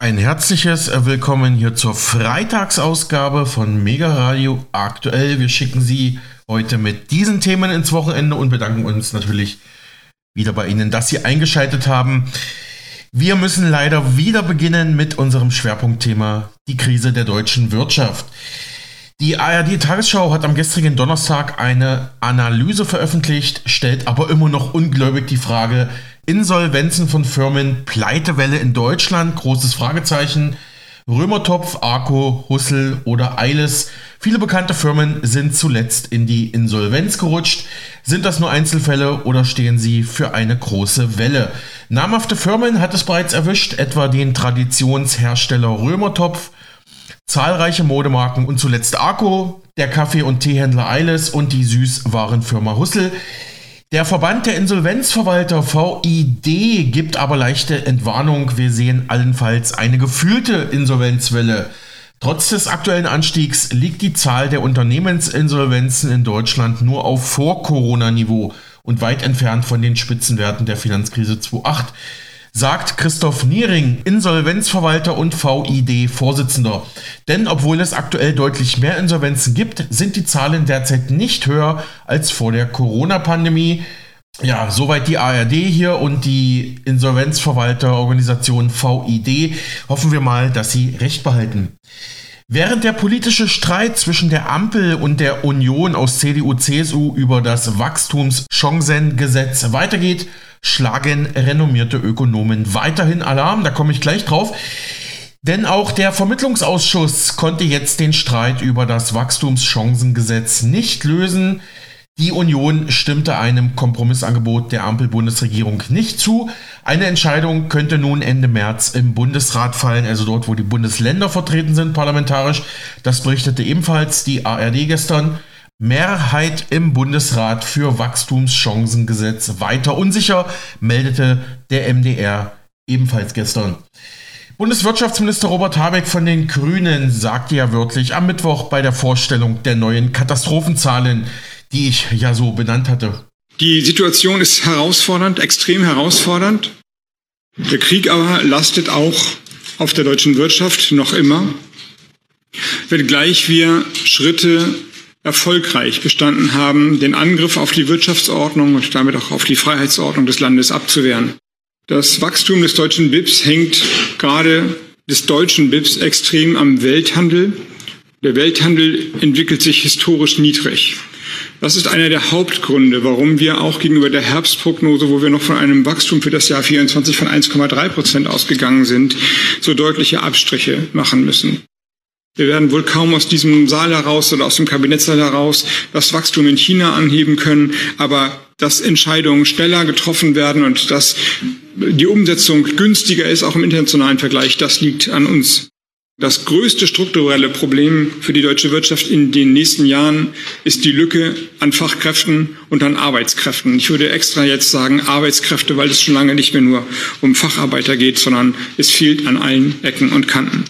Ein herzliches Willkommen hier zur Freitagsausgabe von Mega Radio aktuell. Wir schicken Sie heute mit diesen Themen ins Wochenende und bedanken uns natürlich wieder bei Ihnen, dass Sie eingeschaltet haben. Wir müssen leider wieder beginnen mit unserem Schwerpunktthema, die Krise der deutschen Wirtschaft. Die ARD Tagesschau hat am gestrigen Donnerstag eine Analyse veröffentlicht, stellt aber immer noch ungläubig die Frage, Insolvenzen von Firmen, Pleitewelle in Deutschland, großes Fragezeichen. Römertopf, Arco, Hussel oder Eiles. Viele bekannte Firmen sind zuletzt in die Insolvenz gerutscht. Sind das nur Einzelfälle oder stehen sie für eine große Welle? Namhafte Firmen hat es bereits erwischt, etwa den Traditionshersteller Römertopf, zahlreiche Modemarken und zuletzt Arco, der Kaffee- und Teehändler Eiles und die Süßwarenfirma Hussel. Der Verband der Insolvenzverwalter VID gibt aber leichte Entwarnung. Wir sehen allenfalls eine gefühlte Insolvenzwelle. Trotz des aktuellen Anstiegs liegt die Zahl der Unternehmensinsolvenzen in Deutschland nur auf Vor-Corona-Niveau und weit entfernt von den Spitzenwerten der Finanzkrise 2008 sagt Christoph Niering, Insolvenzverwalter und VID-Vorsitzender. Denn obwohl es aktuell deutlich mehr Insolvenzen gibt, sind die Zahlen derzeit nicht höher als vor der Corona-Pandemie. Ja, soweit die ARD hier und die Insolvenzverwalterorganisation VID. Hoffen wir mal, dass sie recht behalten. Während der politische Streit zwischen der Ampel und der Union aus CDU-CSU über das Wachstumschancengesetz weitergeht, schlagen renommierte Ökonomen weiterhin Alarm. Da komme ich gleich drauf. Denn auch der Vermittlungsausschuss konnte jetzt den Streit über das Wachstumschancengesetz nicht lösen. Die Union stimmte einem Kompromissangebot der Ampel-Bundesregierung nicht zu. Eine Entscheidung könnte nun Ende März im Bundesrat fallen, also dort, wo die Bundesländer vertreten sind, parlamentarisch. Das berichtete ebenfalls die ARD gestern. Mehrheit im Bundesrat für Wachstumschancengesetz weiter unsicher, meldete der MDR ebenfalls gestern. Bundeswirtschaftsminister Robert Habeck von den Grünen sagte ja wörtlich am Mittwoch bei der Vorstellung der neuen Katastrophenzahlen, die ich ja so benannt hatte. Die Situation ist herausfordernd, extrem herausfordernd. Der Krieg aber lastet auch auf der deutschen Wirtschaft noch immer, wenngleich wir Schritte erfolgreich bestanden haben, den Angriff auf die Wirtschaftsordnung und damit auch auf die Freiheitsordnung des Landes abzuwehren. Das Wachstum des deutschen BIPs hängt gerade des deutschen BIPs extrem am Welthandel. Der Welthandel entwickelt sich historisch niedrig. Das ist einer der Hauptgründe, warum wir auch gegenüber der Herbstprognose, wo wir noch von einem Wachstum für das Jahr 24 von 1,3 Prozent ausgegangen sind, so deutliche Abstriche machen müssen. Wir werden wohl kaum aus diesem Saal heraus oder aus dem Kabinettssaal heraus das Wachstum in China anheben können, aber dass Entscheidungen schneller getroffen werden und dass die Umsetzung günstiger ist, auch im internationalen Vergleich, das liegt an uns. Das größte strukturelle Problem für die deutsche Wirtschaft in den nächsten Jahren ist die Lücke an Fachkräften und an Arbeitskräften. Ich würde extra jetzt sagen Arbeitskräfte, weil es schon lange nicht mehr nur um Facharbeiter geht, sondern es fehlt an allen Ecken und Kanten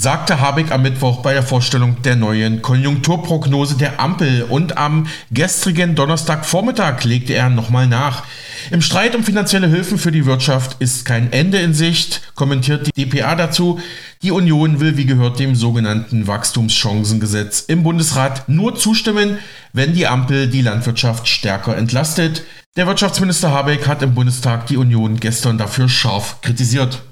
sagte Habeck am Mittwoch bei der Vorstellung der neuen Konjunkturprognose der Ampel und am gestrigen Donnerstagvormittag legte er nochmal nach. Im Streit um finanzielle Hilfen für die Wirtschaft ist kein Ende in Sicht, kommentiert die DPA dazu. Die Union will wie gehört dem sogenannten Wachstumschancengesetz im Bundesrat nur zustimmen, wenn die Ampel die Landwirtschaft stärker entlastet. Der Wirtschaftsminister Habeck hat im Bundestag die Union gestern dafür scharf kritisiert.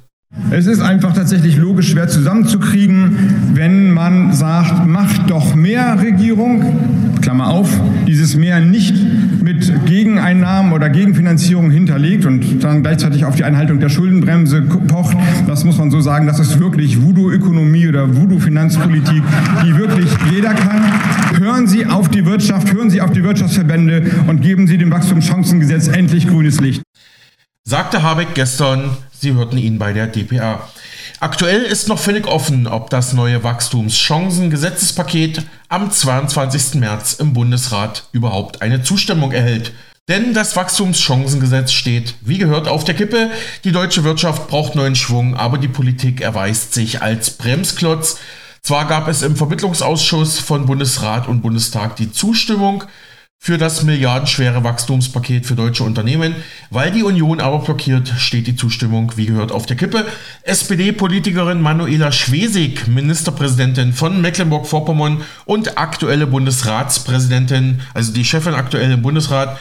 Es ist einfach tatsächlich logisch schwer zusammenzukriegen, wenn man sagt, macht doch mehr Regierung, Klammer auf, dieses mehr nicht mit Gegeneinnahmen oder Gegenfinanzierung hinterlegt und dann gleichzeitig auf die Einhaltung der Schuldenbremse pocht. Das muss man so sagen, das ist wirklich Voodoo-Ökonomie oder Voodoo-Finanzpolitik, die wirklich jeder kann. Hören Sie auf die Wirtschaft, hören Sie auf die Wirtschaftsverbände und geben Sie dem Wachstumschancengesetz endlich grünes Licht sagte Habeck gestern, Sie hörten ihn bei der DPA. Aktuell ist noch völlig offen, ob das neue Wachstumschancengesetzespaket am 22. März im Bundesrat überhaupt eine Zustimmung erhält. Denn das Wachstumschancengesetz steht, wie gehört, auf der Kippe. Die deutsche Wirtschaft braucht neuen Schwung, aber die Politik erweist sich als Bremsklotz. Zwar gab es im Vermittlungsausschuss von Bundesrat und Bundestag die Zustimmung für das milliardenschwere Wachstumspaket für deutsche Unternehmen. Weil die Union aber blockiert, steht die Zustimmung, wie gehört, auf der Kippe. SPD-Politikerin Manuela Schwesig, Ministerpräsidentin von Mecklenburg-Vorpommern und aktuelle Bundesratspräsidentin, also die Chefin aktuell im Bundesrat,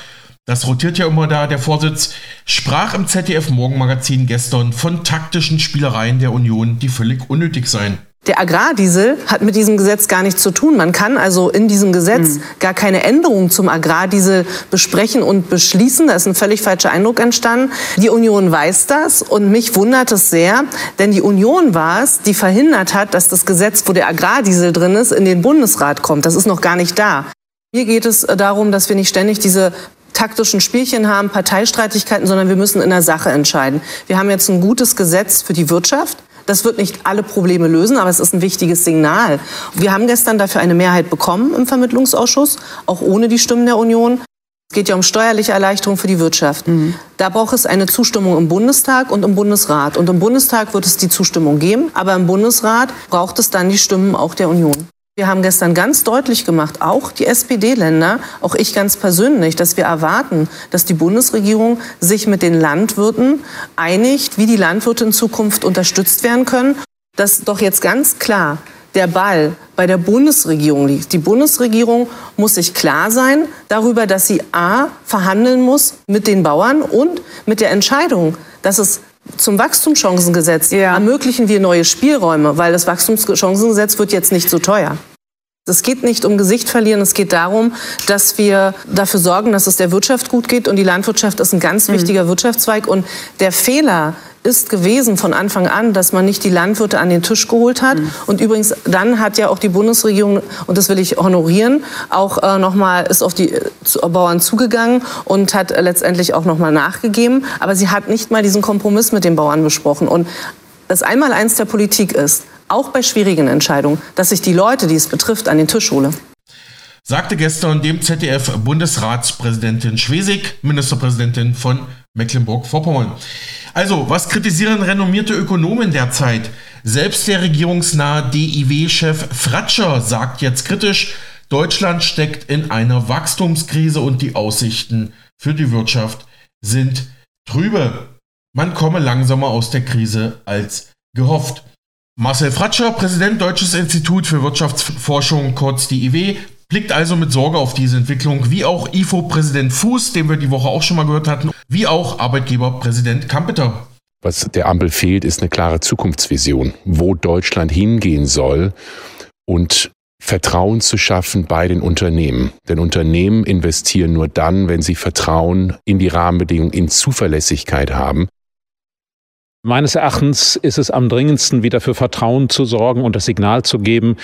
das rotiert ja immer da, der Vorsitz, sprach im ZDF Morgenmagazin gestern von taktischen Spielereien der Union, die völlig unnötig seien. Der Agrardiesel hat mit diesem Gesetz gar nichts zu tun. Man kann also in diesem Gesetz mhm. gar keine Änderungen zum Agrardiesel besprechen und beschließen. Da ist ein völlig falscher Eindruck entstanden. Die Union weiß das und mich wundert es sehr, denn die Union war es, die verhindert hat, dass das Gesetz, wo der Agrardiesel drin ist, in den Bundesrat kommt. Das ist noch gar nicht da. Mir geht es darum, dass wir nicht ständig diese taktischen Spielchen haben, Parteistreitigkeiten, sondern wir müssen in der Sache entscheiden. Wir haben jetzt ein gutes Gesetz für die Wirtschaft. Das wird nicht alle Probleme lösen, aber es ist ein wichtiges Signal. Wir haben gestern dafür eine Mehrheit bekommen im Vermittlungsausschuss, auch ohne die Stimmen der Union. Es geht ja um steuerliche Erleichterung für die Wirtschaft. Mhm. Da braucht es eine Zustimmung im Bundestag und im Bundesrat. Und im Bundestag wird es die Zustimmung geben, aber im Bundesrat braucht es dann die Stimmen auch der Union. Wir haben gestern ganz deutlich gemacht, auch die SPD-Länder, auch ich ganz persönlich, dass wir erwarten, dass die Bundesregierung sich mit den Landwirten einigt, wie die Landwirte in Zukunft unterstützt werden können. Dass doch jetzt ganz klar der Ball bei der Bundesregierung liegt. Die Bundesregierung muss sich klar sein darüber, dass sie a verhandeln muss mit den Bauern und mit der Entscheidung, dass es zum Wachstumschancengesetz ja. ermöglichen wir neue Spielräume, weil das Wachstumschancengesetz wird jetzt nicht so teuer. Es geht nicht um Gesicht verlieren, es geht darum, dass wir dafür sorgen, dass es der Wirtschaft gut geht. Und die Landwirtschaft ist ein ganz mhm. wichtiger mhm. Wirtschaftszweig. Und der Fehler ist gewesen von Anfang an, dass man nicht die Landwirte an den Tisch geholt hat. Mhm. Und übrigens, dann hat ja auch die Bundesregierung, und das will ich honorieren, auch äh, nochmal ist auf die äh, Bauern zugegangen und hat äh, letztendlich auch nochmal nachgegeben. Aber sie hat nicht mal diesen Kompromiss mit den Bauern besprochen. Und das Einmaleins der Politik ist, auch bei schwierigen Entscheidungen, dass ich die Leute, die es betrifft, an den Tisch hole. Sagte gestern dem ZDF Bundesratspräsidentin Schwesig, Ministerpräsidentin von Mecklenburg-Vorpommern. Also, was kritisieren renommierte Ökonomen derzeit? Selbst der regierungsnahe DIW-Chef Fratscher sagt jetzt kritisch, Deutschland steckt in einer Wachstumskrise und die Aussichten für die Wirtschaft sind trübe. Man komme langsamer aus der Krise als gehofft. Marcel Fratscher, Präsident Deutsches Institut für Wirtschaftsforschung, kurz DIW, blickt also mit Sorge auf diese Entwicklung, wie auch IFO-Präsident Fuß, den wir die Woche auch schon mal gehört hatten, wie auch Arbeitgeberpräsident Kampeter. Was der Ampel fehlt, ist eine klare Zukunftsvision, wo Deutschland hingehen soll und Vertrauen zu schaffen bei den Unternehmen. Denn Unternehmen investieren nur dann, wenn sie Vertrauen in die Rahmenbedingungen, in Zuverlässigkeit haben. Meines Erachtens ist es am dringendsten, wieder für Vertrauen zu sorgen und das Signal zu geben,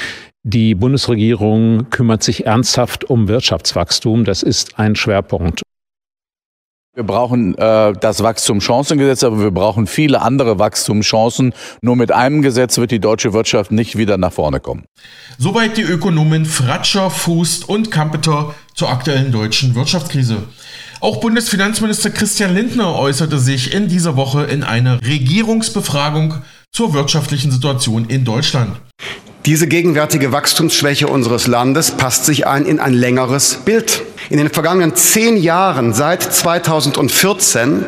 die Bundesregierung kümmert sich ernsthaft um Wirtschaftswachstum. Das ist ein Schwerpunkt. Wir brauchen äh, das Wachstumschancengesetz, aber wir brauchen viele andere Wachstumschancen. Nur mit einem Gesetz wird die deutsche Wirtschaft nicht wieder nach vorne kommen. Soweit die Ökonomen Fratscher, Fußt und Kampeter zur aktuellen deutschen Wirtschaftskrise. Auch Bundesfinanzminister Christian Lindner äußerte sich in dieser Woche in einer Regierungsbefragung zur wirtschaftlichen Situation in Deutschland. Diese gegenwärtige Wachstumsschwäche unseres Landes passt sich ein in ein längeres Bild. In den vergangenen zehn Jahren seit 2014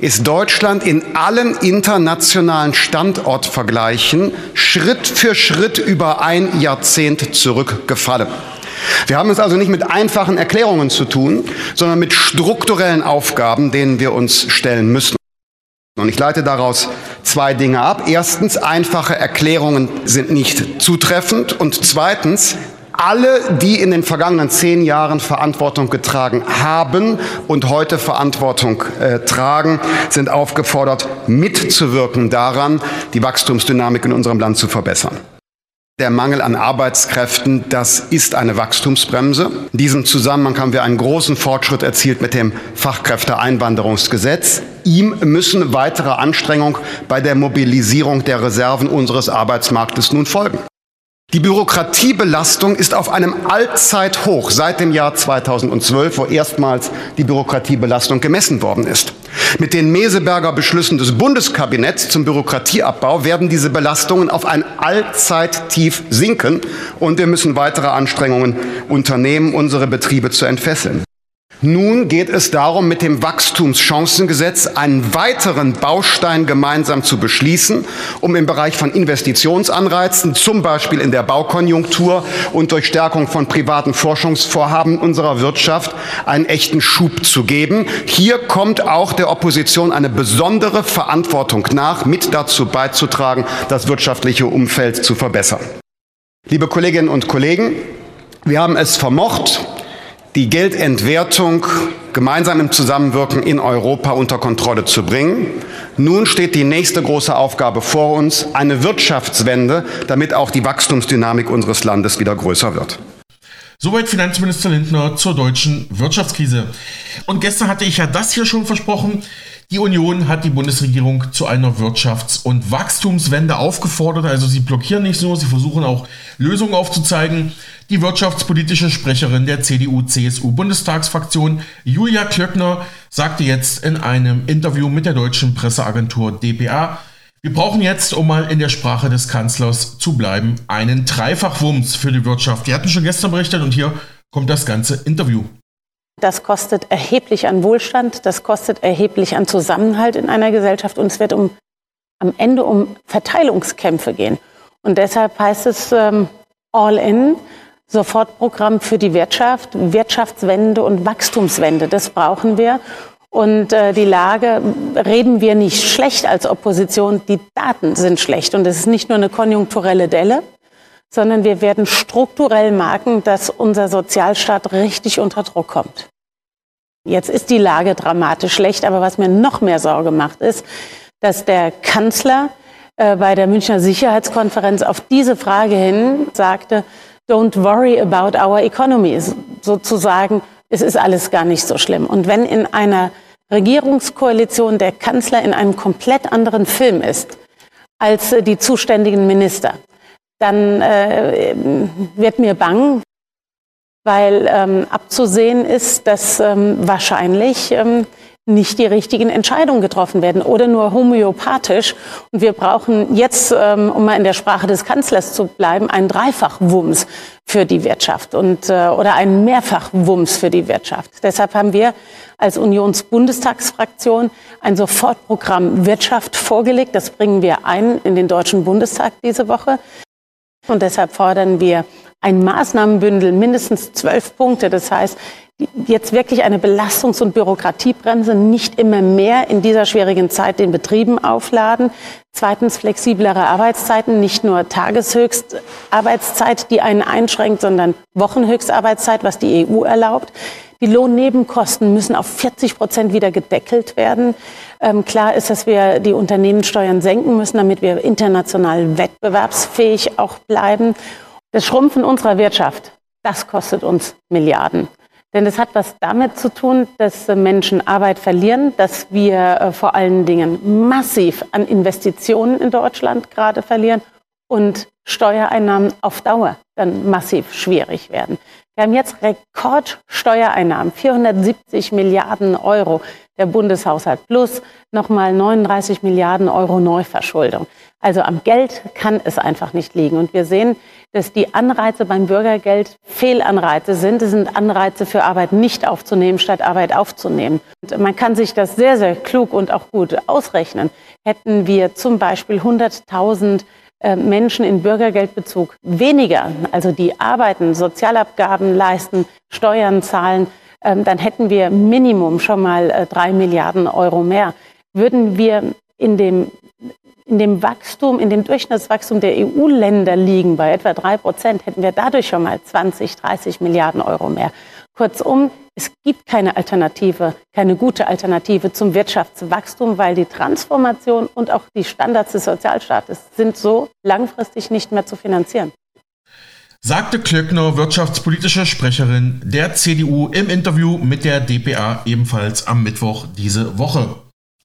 ist Deutschland in allen internationalen Standortvergleichen Schritt für Schritt über ein Jahrzehnt zurückgefallen. Wir haben es also nicht mit einfachen Erklärungen zu tun, sondern mit strukturellen Aufgaben, denen wir uns stellen müssen. Und ich leite daraus zwei Dinge ab. Erstens, einfache Erklärungen sind nicht zutreffend. Und zweitens, alle, die in den vergangenen zehn Jahren Verantwortung getragen haben und heute Verantwortung äh, tragen, sind aufgefordert, mitzuwirken daran, die Wachstumsdynamik in unserem Land zu verbessern. Der Mangel an Arbeitskräften, das ist eine Wachstumsbremse. In diesem Zusammenhang haben wir einen großen Fortschritt erzielt mit dem Fachkräfteeinwanderungsgesetz. Ihm müssen weitere Anstrengungen bei der Mobilisierung der Reserven unseres Arbeitsmarktes nun folgen. Die Bürokratiebelastung ist auf einem Allzeithoch seit dem Jahr 2012, wo erstmals die Bürokratiebelastung gemessen worden ist. Mit den Meseberger Beschlüssen des Bundeskabinetts zum Bürokratieabbau werden diese Belastungen auf ein Allzeittief sinken und wir müssen weitere Anstrengungen unternehmen, unsere Betriebe zu entfesseln. Nun geht es darum, mit dem Wachstumschancengesetz einen weiteren Baustein gemeinsam zu beschließen, um im Bereich von Investitionsanreizen, zum Beispiel in der Baukonjunktur und durch Stärkung von privaten Forschungsvorhaben unserer Wirtschaft, einen echten Schub zu geben. Hier kommt auch der Opposition eine besondere Verantwortung nach, mit dazu beizutragen, das wirtschaftliche Umfeld zu verbessern. Liebe Kolleginnen und Kollegen, wir haben es vermocht, die Geldentwertung gemeinsam im Zusammenwirken in Europa unter Kontrolle zu bringen. Nun steht die nächste große Aufgabe vor uns, eine Wirtschaftswende, damit auch die Wachstumsdynamik unseres Landes wieder größer wird. Soweit Finanzminister Lindner zur deutschen Wirtschaftskrise. Und gestern hatte ich ja das hier schon versprochen. Die Union hat die Bundesregierung zu einer Wirtschafts- und Wachstumswende aufgefordert. Also sie blockieren nicht nur, sie versuchen auch Lösungen aufzuzeigen. Die wirtschaftspolitische Sprecherin der CDU-CSU-Bundestagsfraktion Julia Klöckner sagte jetzt in einem Interview mit der deutschen Presseagentur dpa, wir brauchen jetzt, um mal in der Sprache des Kanzlers zu bleiben, einen Dreifachwumms für die Wirtschaft. Die hatten schon gestern berichtet und hier kommt das ganze Interview. Das kostet erheblich an Wohlstand, das kostet erheblich an Zusammenhalt in einer Gesellschaft und es wird um, am Ende um Verteilungskämpfe gehen. Und deshalb heißt es ähm, All in, Sofortprogramm für die Wirtschaft, Wirtschaftswende und Wachstumswende. Das brauchen wir. Und äh, die Lage reden wir nicht schlecht als Opposition, die Daten sind schlecht. Und es ist nicht nur eine konjunkturelle Delle, sondern wir werden strukturell merken, dass unser Sozialstaat richtig unter Druck kommt. Jetzt ist die Lage dramatisch schlecht, aber was mir noch mehr Sorge macht, ist, dass der Kanzler äh, bei der Münchner Sicherheitskonferenz auf diese Frage hin sagte, don't worry about our economy, sozusagen, es ist alles gar nicht so schlimm. Und wenn in einer Regierungskoalition der Kanzler in einem komplett anderen Film ist als äh, die zuständigen Minister, dann äh, wird mir bang, weil ähm, abzusehen ist, dass ähm, wahrscheinlich ähm, nicht die richtigen Entscheidungen getroffen werden oder nur homöopathisch. Und wir brauchen jetzt, ähm, um mal in der Sprache des Kanzlers zu bleiben, einen Dreifachwumms für die Wirtschaft und, äh, oder einen Mehrfachwumms für die Wirtschaft. Deshalb haben wir als Unionsbundestagsfraktion ein Sofortprogramm Wirtschaft vorgelegt. Das bringen wir ein in den Deutschen Bundestag diese Woche. Und deshalb fordern wir ein Maßnahmenbündel, mindestens zwölf Punkte. Das heißt, jetzt wirklich eine Belastungs- und Bürokratiebremse, nicht immer mehr in dieser schwierigen Zeit den Betrieben aufladen. Zweitens flexiblere Arbeitszeiten, nicht nur Tageshöchstarbeitszeit, die einen einschränkt, sondern Wochenhöchstarbeitszeit, was die EU erlaubt. Die Lohnnebenkosten müssen auf 40 Prozent wieder gedeckelt werden. Ähm, klar ist, dass wir die Unternehmenssteuern senken müssen, damit wir international wettbewerbsfähig auch bleiben. Das Schrumpfen unserer Wirtschaft, das kostet uns Milliarden. Denn es hat was damit zu tun, dass Menschen Arbeit verlieren, dass wir äh, vor allen Dingen massiv an Investitionen in Deutschland gerade verlieren und Steuereinnahmen auf Dauer dann massiv schwierig werden. Wir haben jetzt Rekordsteuereinnahmen, 470 Milliarden Euro der Bundeshaushalt plus nochmal 39 Milliarden Euro Neuverschuldung. Also am Geld kann es einfach nicht liegen. Und wir sehen, dass die Anreize beim Bürgergeld Fehlanreize sind. Es sind Anreize für Arbeit nicht aufzunehmen, statt Arbeit aufzunehmen. Und man kann sich das sehr, sehr klug und auch gut ausrechnen. Hätten wir zum Beispiel 100.000 äh, Menschen in Bürgergeldbezug weniger, also die arbeiten, Sozialabgaben leisten, Steuern zahlen, ähm, dann hätten wir Minimum schon mal äh, drei Milliarden Euro mehr. Würden wir in dem, in dem Wachstum, in dem Durchschnittswachstum der EU-Länder liegen bei etwa drei Prozent, hätten wir dadurch schon mal 20, 30 Milliarden Euro mehr. Kurzum, es gibt keine Alternative, keine gute Alternative zum Wirtschaftswachstum, weil die Transformation und auch die Standards des Sozialstaates sind so langfristig nicht mehr zu finanzieren. Sagte Klöckner, wirtschaftspolitische Sprecherin der CDU im Interview mit der DPA ebenfalls am Mittwoch diese Woche.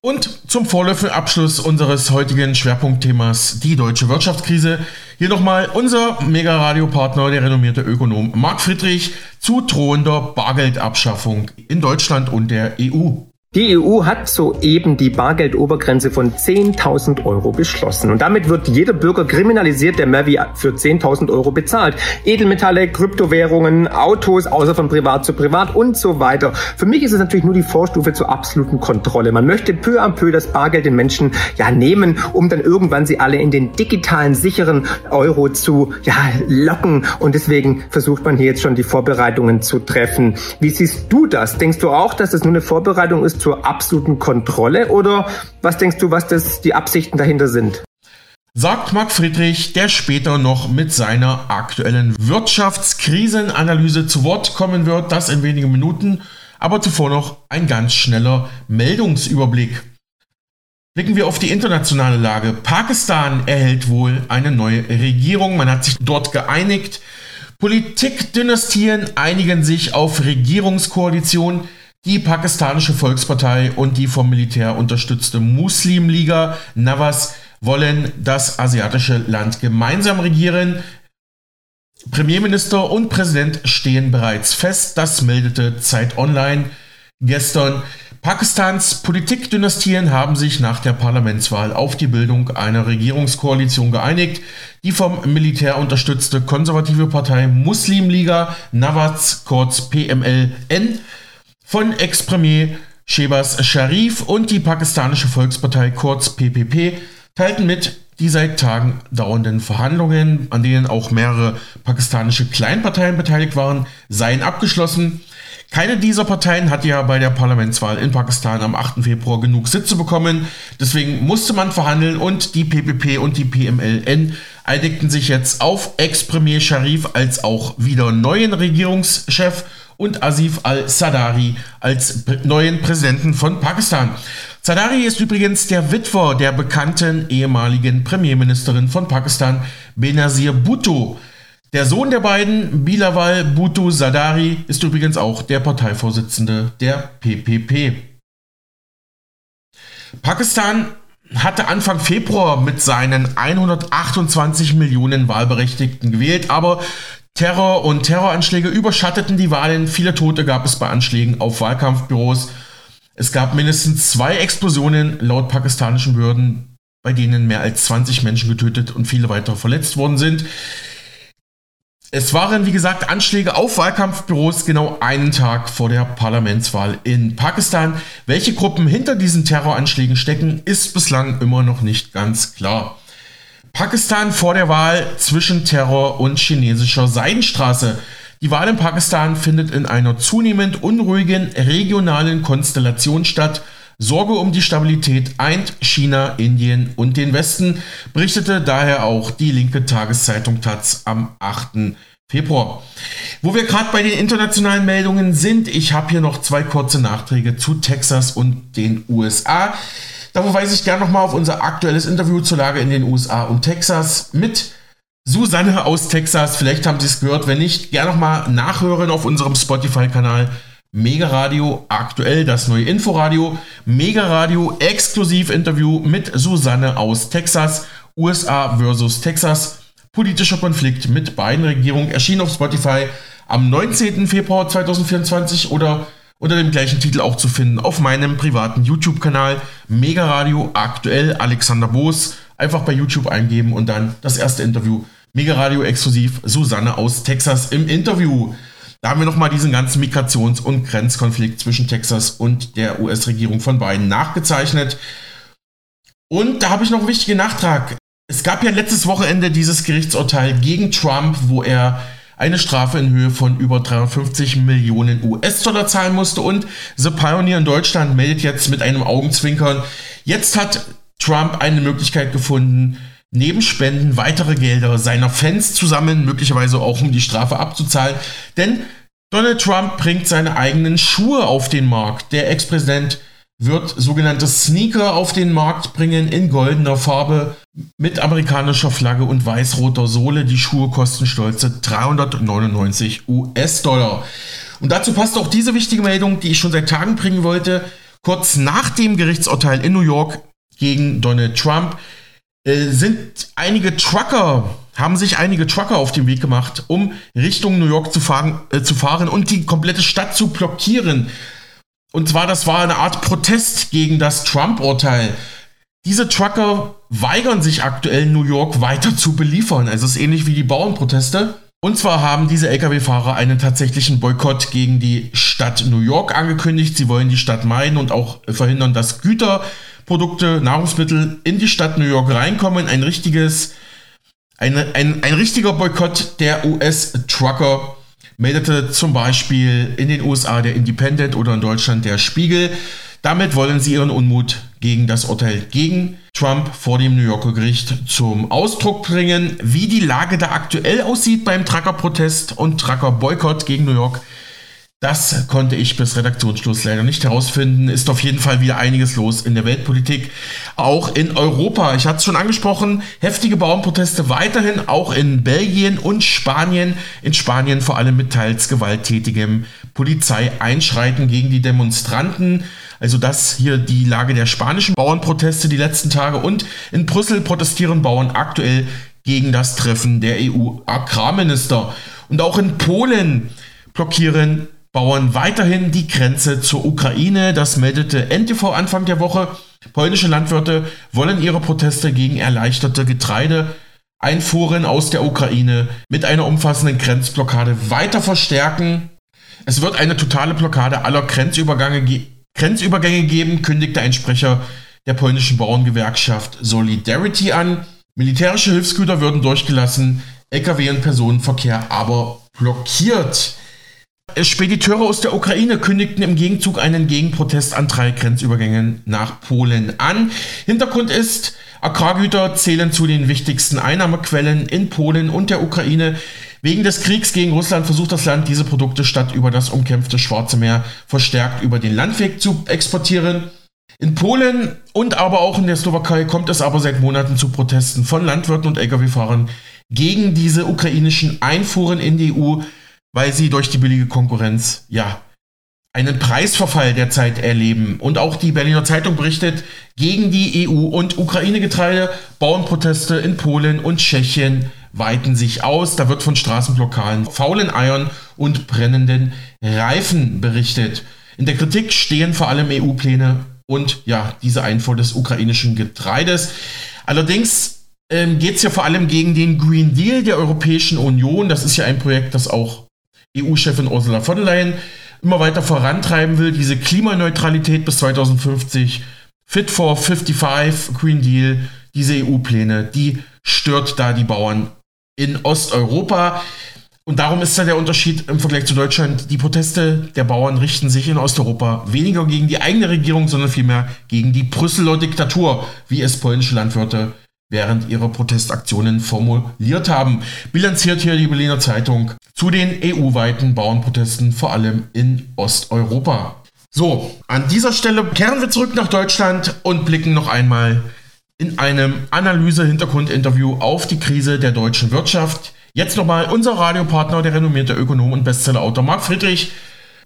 Und zum vorläufigen Abschluss unseres heutigen Schwerpunktthemas die deutsche Wirtschaftskrise. Hier nochmal unser Mega-Radio-Partner, der renommierte Ökonom Marc Friedrich, zu drohender Bargeldabschaffung in Deutschland und der EU. Die EU hat soeben die Bargeldobergrenze von 10.000 Euro beschlossen. Und damit wird jeder Bürger kriminalisiert, der mehr wie für 10.000 Euro bezahlt. Edelmetalle, Kryptowährungen, Autos, außer von privat zu privat und so weiter. Für mich ist es natürlich nur die Vorstufe zur absoluten Kontrolle. Man möchte peu à peu das Bargeld den Menschen ja nehmen, um dann irgendwann sie alle in den digitalen, sicheren Euro zu ja, locken. Und deswegen versucht man hier jetzt schon die Vorbereitungen zu treffen. Wie siehst du das? Denkst du auch, dass das nur eine Vorbereitung ist zur absoluten Kontrolle oder was denkst du, was das die Absichten dahinter sind? Sagt Marc Friedrich, der später noch mit seiner aktuellen Wirtschaftskrisenanalyse zu Wort kommen wird, das in wenigen Minuten, aber zuvor noch ein ganz schneller Meldungsüberblick. Blicken wir auf die internationale Lage. Pakistan erhält wohl eine neue Regierung. Man hat sich dort geeinigt. Politikdynastien einigen sich auf Regierungskoalitionen. Die pakistanische Volkspartei und die vom Militär unterstützte Muslimliga Nawaz wollen das asiatische Land gemeinsam regieren. Premierminister und Präsident stehen bereits fest, das meldete Zeit Online gestern. Pakistans Politikdynastien haben sich nach der Parlamentswahl auf die Bildung einer Regierungskoalition geeinigt. Die vom Militär unterstützte konservative Partei Muslimliga Nawaz, kurz PMLN, von Ex-Premier Shehbaz Sharif und die pakistanische Volkspartei kurz PPP teilten mit, die seit Tagen dauernden Verhandlungen, an denen auch mehrere pakistanische Kleinparteien beteiligt waren, seien abgeschlossen. Keine dieser Parteien hat ja bei der Parlamentswahl in Pakistan am 8. Februar genug Sitze bekommen. Deswegen musste man verhandeln und die PPP und die PMLN einigten sich jetzt auf Ex-Premier Sharif als auch wieder neuen Regierungschef und Asif al-Sadari als neuen Präsidenten von Pakistan. Sadari ist übrigens der Witwer der bekannten ehemaligen Premierministerin von Pakistan, Benazir Bhutto. Der Sohn der beiden, Bilawal Bhutto Sadari, ist übrigens auch der Parteivorsitzende der PPP. Pakistan hatte Anfang Februar mit seinen 128 Millionen Wahlberechtigten gewählt, aber Terror und Terroranschläge überschatteten die Wahlen. Viele Tote gab es bei Anschlägen auf Wahlkampfbüros. Es gab mindestens zwei Explosionen laut pakistanischen Behörden, bei denen mehr als 20 Menschen getötet und viele weitere verletzt worden sind. Es waren, wie gesagt, Anschläge auf Wahlkampfbüros genau einen Tag vor der Parlamentswahl in Pakistan. Welche Gruppen hinter diesen Terroranschlägen stecken, ist bislang immer noch nicht ganz klar. Pakistan vor der Wahl zwischen Terror und chinesischer Seidenstraße. Die Wahl in Pakistan findet in einer zunehmend unruhigen regionalen Konstellation statt. Sorge um die Stabilität eint China, Indien und den Westen, berichtete daher auch die linke Tageszeitung Taz am 8. Februar. Wo wir gerade bei den internationalen Meldungen sind, ich habe hier noch zwei kurze Nachträge zu Texas und den USA. Da verweise ich gerne nochmal auf unser aktuelles Interview zur Lage in den USA und Texas mit Susanne aus Texas. Vielleicht haben Sie es gehört. Wenn nicht, gerne nochmal nachhören auf unserem Spotify-Kanal. Mega Radio aktuell, das neue Inforadio. Mega Radio exklusiv Interview mit Susanne aus Texas. USA versus Texas. Politischer Konflikt mit beiden Regierungen erschien auf Spotify am 19. Februar 2024 oder unter dem gleichen Titel auch zu finden auf meinem privaten YouTube-Kanal Mega Radio aktuell Alexander Boos. Einfach bei YouTube eingeben und dann das erste Interview. Mega Radio exklusiv Susanne aus Texas im Interview. Da haben wir nochmal diesen ganzen Migrations- und Grenzkonflikt zwischen Texas und der US-Regierung von Biden nachgezeichnet. Und da habe ich noch einen wichtigen Nachtrag. Es gab ja letztes Wochenende dieses Gerichtsurteil gegen Trump, wo er eine Strafe in Höhe von über 350 Millionen US-Dollar zahlen musste. Und The Pioneer in Deutschland meldet jetzt mit einem Augenzwinkern, jetzt hat Trump eine Möglichkeit gefunden, neben Spenden weitere Gelder seiner Fans zu sammeln, möglicherweise auch um die Strafe abzuzahlen. Denn Donald Trump bringt seine eigenen Schuhe auf den Markt. Der Ex-Präsident wird sogenannte Sneaker auf den Markt bringen in goldener Farbe mit amerikanischer Flagge und weiß-roter Sohle. Die Schuhe kosten stolze 399 US-Dollar. Und dazu passt auch diese wichtige Meldung, die ich schon seit Tagen bringen wollte. Kurz nach dem Gerichtsurteil in New York gegen Donald Trump äh, sind einige Trucker, haben sich einige Trucker auf den Weg gemacht, um Richtung New York zu fahren, äh, zu fahren und die komplette Stadt zu blockieren. Und zwar, das war eine Art Protest gegen das Trump-Urteil. Diese Trucker weigern sich aktuell New York weiter zu beliefern. Also es ist ähnlich wie die Bauernproteste. Und zwar haben diese Lkw-Fahrer einen tatsächlichen Boykott gegen die Stadt New York angekündigt. Sie wollen die Stadt meiden und auch verhindern, dass Güterprodukte, Nahrungsmittel in die Stadt New York reinkommen. Ein richtiges, eine, ein, ein richtiger Boykott der US-Trucker meldete zum Beispiel in den USA der Independent oder in Deutschland der Spiegel. Damit wollen sie ihren Unmut gegen das Urteil gegen Trump vor dem New Yorker Gericht zum Ausdruck bringen. Wie die Lage da aktuell aussieht beim Trucker-Protest und Trucker-Boykott gegen New York, das konnte ich bis Redaktionsschluss leider nicht herausfinden. Ist auf jeden Fall wieder einiges los in der Weltpolitik, auch in Europa. Ich hatte es schon angesprochen, heftige Bauernproteste weiterhin auch in Belgien und Spanien. In Spanien vor allem mit teils gewalttätigem Polizeieinschreiten gegen die Demonstranten. Also das hier die Lage der spanischen Bauernproteste die letzten Tage. Und in Brüssel protestieren Bauern aktuell gegen das Treffen der EU-Agrarminister. Und auch in Polen blockieren Bauern weiterhin die Grenze zur Ukraine. Das meldete NTV Anfang der Woche. Polnische Landwirte wollen ihre Proteste gegen erleichterte Getreideeinfuhren aus der Ukraine mit einer umfassenden Grenzblockade weiter verstärken. Es wird eine totale Blockade aller Grenzübergänge, Grenzübergänge geben, kündigte ein Sprecher der polnischen Bauerngewerkschaft Solidarity an. Militärische Hilfsgüter würden durchgelassen, Lkw und Personenverkehr aber blockiert. Spediteure aus der Ukraine kündigten im Gegenzug einen Gegenprotest an drei Grenzübergängen nach Polen an. Hintergrund ist, Agrargüter zählen zu den wichtigsten Einnahmequellen in Polen und der Ukraine. Wegen des Kriegs gegen Russland versucht das Land, diese Produkte statt über das umkämpfte Schwarze Meer verstärkt über den Landweg zu exportieren. In Polen und aber auch in der Slowakei kommt es aber seit Monaten zu Protesten von Landwirten und Lkw-Fahrern gegen diese ukrainischen Einfuhren in die EU weil sie durch die billige Konkurrenz, ja, einen Preisverfall derzeit erleben. Und auch die Berliner Zeitung berichtet, gegen die EU- und Ukraine-Getreide Bauernproteste in Polen und Tschechien weiten sich aus. Da wird von Straßenblockaden, faulen Eiern und brennenden Reifen berichtet. In der Kritik stehen vor allem EU-Pläne und ja, diese Einfuhr des ukrainischen Getreides. Allerdings ähm, geht es ja vor allem gegen den Green Deal der Europäischen Union. Das ist ja ein Projekt, das auch EU-Chefin Ursula von der Leyen immer weiter vorantreiben will, diese Klimaneutralität bis 2050, Fit for 55, Green Deal, diese EU-Pläne, die stört da die Bauern in Osteuropa. Und darum ist da der Unterschied im Vergleich zu Deutschland. Die Proteste der Bauern richten sich in Osteuropa weniger gegen die eigene Regierung, sondern vielmehr gegen die Brüsseler Diktatur, wie es polnische Landwirte während ihrer Protestaktionen formuliert haben. Bilanziert hier die Berliner Zeitung zu den EU-weiten Bauernprotesten, vor allem in Osteuropa. So, an dieser Stelle kehren wir zurück nach Deutschland und blicken noch einmal in einem Analyse-Hintergrund-Interview auf die Krise der deutschen Wirtschaft. Jetzt nochmal unser Radiopartner, der renommierte Ökonom und Bestsellerautor Marc Friedrich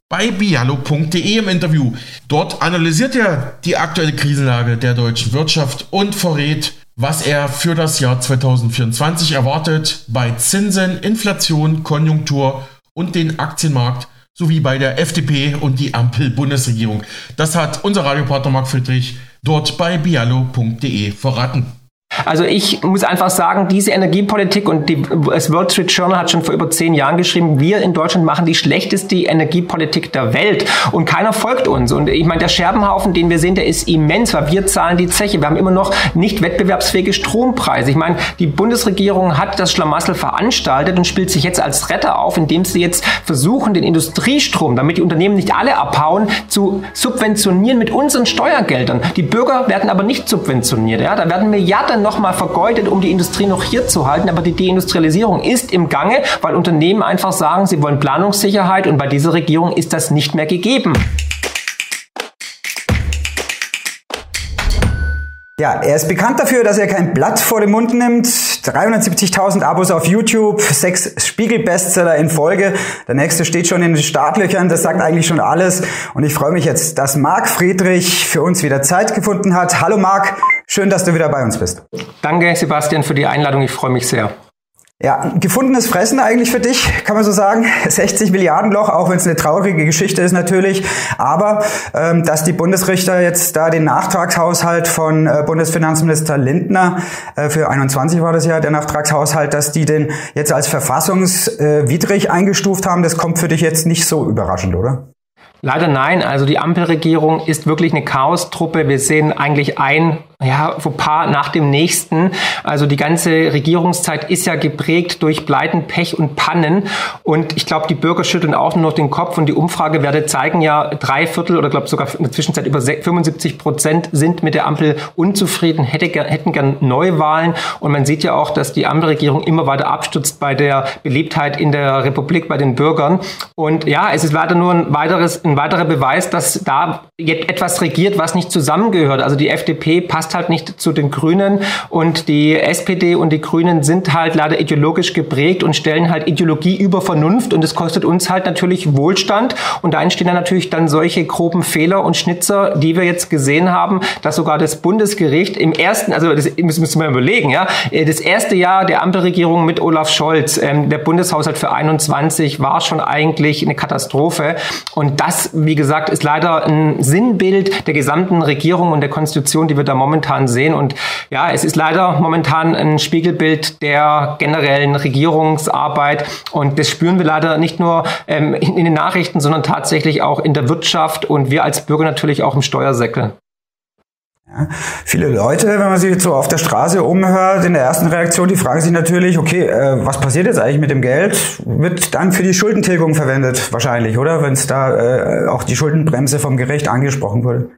bei bialo.de im Interview. Dort analysiert er die aktuelle Krisenlage der deutschen Wirtschaft und verrät, was er für das Jahr 2024 erwartet bei Zinsen, Inflation, Konjunktur und den Aktienmarkt sowie bei der FDP und die Ampel-Bundesregierung. Das hat unser Radiopartner Marc Friedrich dort bei bialo.de verraten. Also ich muss einfach sagen, diese Energiepolitik und die, das World Street Journal hat schon vor über zehn Jahren geschrieben, wir in Deutschland machen die schlechteste Energiepolitik der Welt und keiner folgt uns. Und ich meine, der Scherbenhaufen, den wir sehen, der ist immens, weil wir zahlen die Zeche. Wir haben immer noch nicht wettbewerbsfähige Strompreise. Ich meine, die Bundesregierung hat das Schlamassel veranstaltet und spielt sich jetzt als Retter auf, indem sie jetzt versuchen, den Industriestrom, damit die Unternehmen nicht alle abhauen, zu subventionieren mit unseren Steuergeldern. Die Bürger werden aber nicht subventioniert. Ja? Da werden Milliarden nochmal vergeudet, um die Industrie noch hier zu halten. Aber die Deindustrialisierung ist im Gange, weil Unternehmen einfach sagen, sie wollen Planungssicherheit und bei dieser Regierung ist das nicht mehr gegeben. Ja, er ist bekannt dafür, dass er kein Blatt vor den Mund nimmt. 370.000 Abos auf YouTube, sechs Spiegel-Bestseller in Folge. Der nächste steht schon in den Startlöchern, das sagt eigentlich schon alles. Und ich freue mich jetzt, dass Marc Friedrich für uns wieder Zeit gefunden hat. Hallo Marc, schön, dass du wieder bei uns bist. Danke Sebastian für die Einladung, ich freue mich sehr. Ja, gefundenes Fressen eigentlich für dich, kann man so sagen. 60 Milliarden Loch, auch wenn es eine traurige Geschichte ist natürlich. Aber ähm, dass die Bundesrichter jetzt da den Nachtragshaushalt von äh, Bundesfinanzminister Lindner, äh, für 21 war das ja der Nachtragshaushalt, dass die den jetzt als verfassungswidrig eingestuft haben, das kommt für dich jetzt nicht so überraschend, oder? Leider nein. Also die Ampelregierung ist wirklich eine Chaostruppe. Wir sehen eigentlich ein ja, Fauxpas nach dem nächsten. Also die ganze Regierungszeit ist ja geprägt durch Pleiten, Pech und Pannen. Und ich glaube, die Bürger schütteln auch nur noch den Kopf. Und die Umfragewerte zeigen ja, drei Viertel oder glaube sogar in der Zwischenzeit über 75 Prozent sind mit der Ampel unzufrieden, hätte, hätten gern Neuwahlen. Und man sieht ja auch, dass die Ampelregierung immer weiter abstürzt bei der Beliebtheit in der Republik bei den Bürgern. Und ja, es ist leider nur ein weiteres, ein weiterer Beweis, dass da jetzt etwas regiert, was nicht zusammengehört. Also die FDP passt halt nicht zu den Grünen. Und die SPD und die Grünen sind halt leider ideologisch geprägt und stellen halt Ideologie über Vernunft. Und es kostet uns halt natürlich Wohlstand. Und da entstehen dann natürlich dann solche groben Fehler und Schnitzer, die wir jetzt gesehen haben, dass sogar das Bundesgericht im ersten, also das müssen wir überlegen, ja, das erste Jahr der Ampelregierung mit Olaf Scholz, ähm, der Bundeshaushalt für 21 war schon eigentlich eine Katastrophe. Und das, wie gesagt, ist leider ein Sinnbild der gesamten Regierung und der Konstitution, die wir da momentan sehen. Und ja, es ist leider momentan ein Spiegelbild der generellen Regierungsarbeit. Und das spüren wir leider nicht nur ähm, in, in den Nachrichten, sondern tatsächlich auch in der Wirtschaft und wir als Bürger natürlich auch im Steuersäckel. Ja, viele Leute, wenn man sich so auf der Straße umhört, in der ersten Reaktion, die fragen sich natürlich, okay, äh, was passiert jetzt eigentlich mit dem Geld? Wird dann für die Schuldentilgung verwendet, wahrscheinlich, oder? Wenn es da äh, auch die Schuldenbremse vom Gericht angesprochen wurde.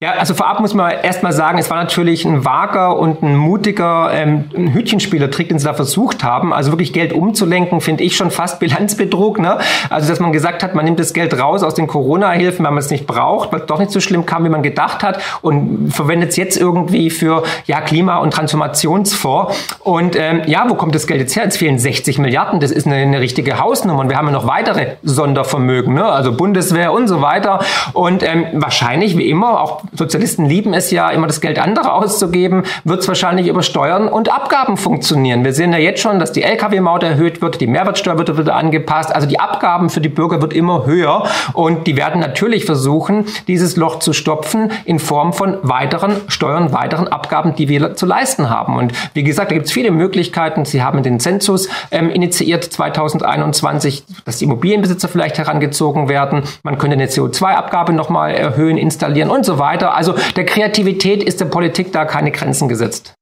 Ja, also vorab muss man erstmal sagen, es war natürlich ein vager und ein mutiger ähm, Hütchenspielertrick, den sie da versucht haben. Also wirklich Geld umzulenken, finde ich schon fast Bilanzbetrug. Ne? Also dass man gesagt hat, man nimmt das Geld raus aus den Corona-Hilfen, weil man es nicht braucht, weil es doch nicht so schlimm kam, wie man gedacht hat und verwendet es jetzt irgendwie für ja, Klima- und Transformationsfonds. Und ähm, ja, wo kommt das Geld jetzt her? Jetzt fehlen 60 Milliarden. Das ist eine, eine richtige Hausnummer. Und wir haben ja noch weitere Sondervermögen, ne? also Bundeswehr und so weiter. Und ähm, wahrscheinlich, wie immer, auch Sozialisten lieben es ja, immer das Geld anderer auszugeben, wird es wahrscheinlich über Steuern und Abgaben funktionieren. Wir sehen ja jetzt schon, dass die Lkw-Maut erhöht wird, die Mehrwertsteuer wird wieder angepasst, also die Abgaben für die Bürger wird immer höher und die werden natürlich versuchen, dieses Loch zu stopfen in Form von weiteren Steuern, weiteren Abgaben, die wir zu leisten haben. Und wie gesagt, da gibt es viele Möglichkeiten. Sie haben den Zensus ähm, initiiert 2021, dass die Immobilienbesitzer vielleicht herangezogen werden. Man könnte eine CO2-Abgabe nochmal erhöhen, installieren und so weiter. Also der Kreativität ist der Politik da keine Grenzen gesetzt.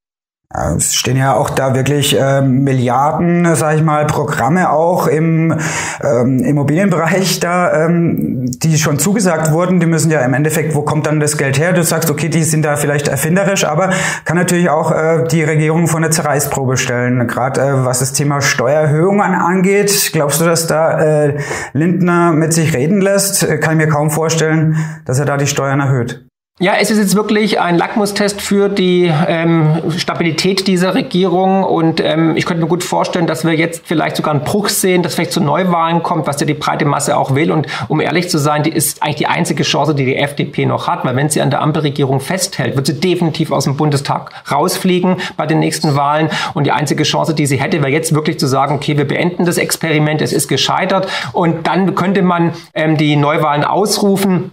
Es stehen ja auch da wirklich äh, Milliarden, sage ich mal, Programme auch im ähm, Immobilienbereich da, ähm, die schon zugesagt wurden. Die müssen ja im Endeffekt, wo kommt dann das Geld her? Du sagst, okay, die sind da vielleicht erfinderisch, aber kann natürlich auch äh, die Regierung vor eine Zerreißprobe stellen. Gerade äh, was das Thema Steuererhöhungen angeht, glaubst du, dass da äh, Lindner mit sich reden lässt? Kann ich mir kaum vorstellen, dass er da die Steuern erhöht. Ja, es ist jetzt wirklich ein Lackmustest für die ähm, Stabilität dieser Regierung und ähm, ich könnte mir gut vorstellen, dass wir jetzt vielleicht sogar einen Bruch sehen, dass vielleicht zu Neuwahlen kommt, was ja die breite Masse auch will. Und um ehrlich zu sein, die ist eigentlich die einzige Chance, die die FDP noch hat, weil wenn sie an der Ampelregierung festhält, wird sie definitiv aus dem Bundestag rausfliegen bei den nächsten Wahlen. Und die einzige Chance, die sie hätte, wäre jetzt wirklich zu sagen, okay, wir beenden das Experiment, es ist gescheitert. Und dann könnte man ähm, die Neuwahlen ausrufen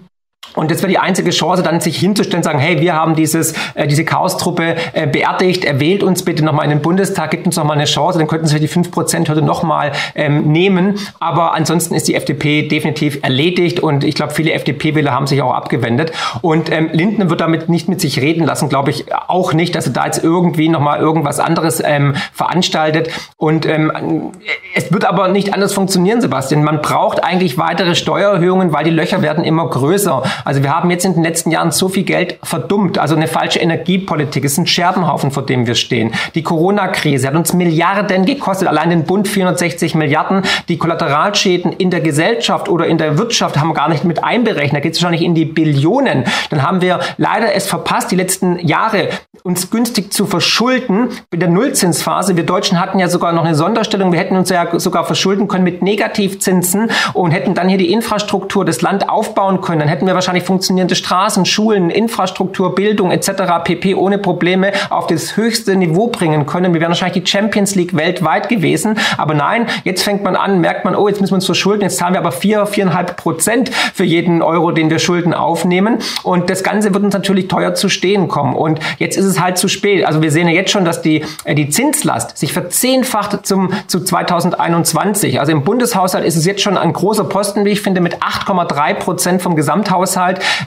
und das wäre die einzige Chance, dann sich hinzustellen sagen, hey, wir haben dieses, äh, diese Chaostruppe äh, beerdigt, er wählt uns bitte nochmal in den Bundestag, gibt uns nochmal eine Chance, dann könnten sie die 5% heute nochmal ähm, nehmen. Aber ansonsten ist die FDP definitiv erledigt und ich glaube, viele FDP-Wähler haben sich auch abgewendet. Und ähm, Lindner wird damit nicht mit sich reden lassen, glaube ich auch nicht, dass er da jetzt irgendwie nochmal irgendwas anderes ähm, veranstaltet. Und ähm, es wird aber nicht anders funktionieren, Sebastian. Man braucht eigentlich weitere Steuererhöhungen, weil die Löcher werden immer größer. Also wir haben jetzt in den letzten Jahren so viel Geld verdummt. Also eine falsche Energiepolitik ist ein Scherbenhaufen, vor dem wir stehen. Die Corona-Krise hat uns Milliarden gekostet. Allein den Bund 460 Milliarden. Die Kollateralschäden in der Gesellschaft oder in der Wirtschaft haben wir gar nicht mit einberechnet. Da geht es wahrscheinlich in die Billionen. Dann haben wir leider es verpasst, die letzten Jahre uns günstig zu verschulden in der Nullzinsphase. Wir Deutschen hatten ja sogar noch eine Sonderstellung. Wir hätten uns ja sogar verschulden können mit Negativzinsen und hätten dann hier die Infrastruktur, das Land aufbauen können. Dann hätten wir wahrscheinlich funktionierende Straßen, Schulen, Infrastruktur, Bildung etc. pp. ohne Probleme auf das höchste Niveau bringen können. Wir wären wahrscheinlich die Champions League weltweit gewesen. Aber nein, jetzt fängt man an, merkt man, oh, jetzt müssen wir uns verschulden. Jetzt zahlen wir aber vier, viereinhalb Prozent für jeden Euro, den wir Schulden aufnehmen. Und das Ganze wird uns natürlich teuer zu stehen kommen. Und jetzt ist es halt zu spät. Also wir sehen ja jetzt schon, dass die, äh, die Zinslast sich verzehnfacht zum, zu 2021. Also im Bundeshaushalt ist es jetzt schon ein großer Posten, wie ich finde, mit 8,3 Prozent vom Gesamthaushalt.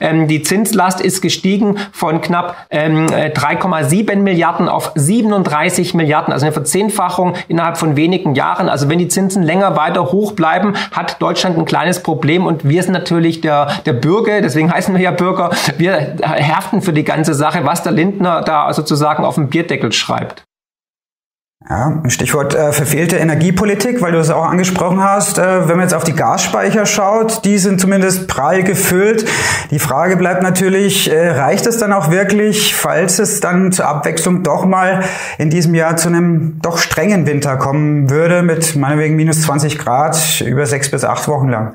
Ähm, die Zinslast ist gestiegen von knapp ähm, 3,7 äh, Milliarden auf 37 Milliarden, also eine Verzehnfachung innerhalb von wenigen Jahren. Also wenn die Zinsen länger weiter hoch bleiben, hat Deutschland ein kleines Problem und wir sind natürlich der, der Bürger, deswegen heißen wir ja Bürger, wir haften für die ganze Sache, was der Lindner da sozusagen auf dem Bierdeckel schreibt. Ja, Stichwort äh, verfehlte Energiepolitik, weil du es auch angesprochen hast. Äh, wenn man jetzt auf die Gasspeicher schaut, die sind zumindest prall gefüllt. Die Frage bleibt natürlich, äh, reicht es dann auch wirklich, falls es dann zur Abwechslung doch mal in diesem Jahr zu einem doch strengen Winter kommen würde, mit meinetwegen minus 20 Grad über sechs bis acht Wochen lang?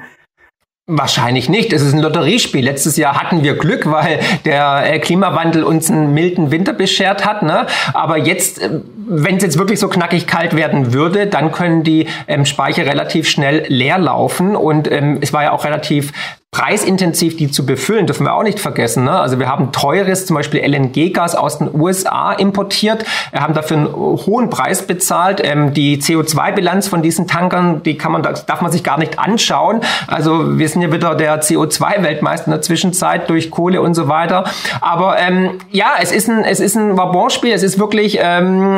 Wahrscheinlich nicht. Es ist ein Lotteriespiel. Letztes Jahr hatten wir Glück, weil der äh, Klimawandel uns einen milden Winter beschert hat. Ne? Aber jetzt, äh, wenn es jetzt wirklich so knackig kalt werden würde, dann können die ähm, Speicher relativ schnell leer laufen. Und ähm, es war ja auch relativ preisintensiv die zu befüllen, dürfen wir auch nicht vergessen. Ne? Also wir haben teures, zum Beispiel LNG-Gas aus den USA importiert, wir haben dafür einen hohen Preis bezahlt. Ähm, die CO2-Bilanz von diesen Tankern, die kann man, darf man sich gar nicht anschauen. Also wir sind ja wieder der CO2-Weltmeister in der Zwischenzeit durch Kohle und so weiter. Aber ähm, ja, es ist ein, es ist ein Wabonspiel, es ist wirklich ähm,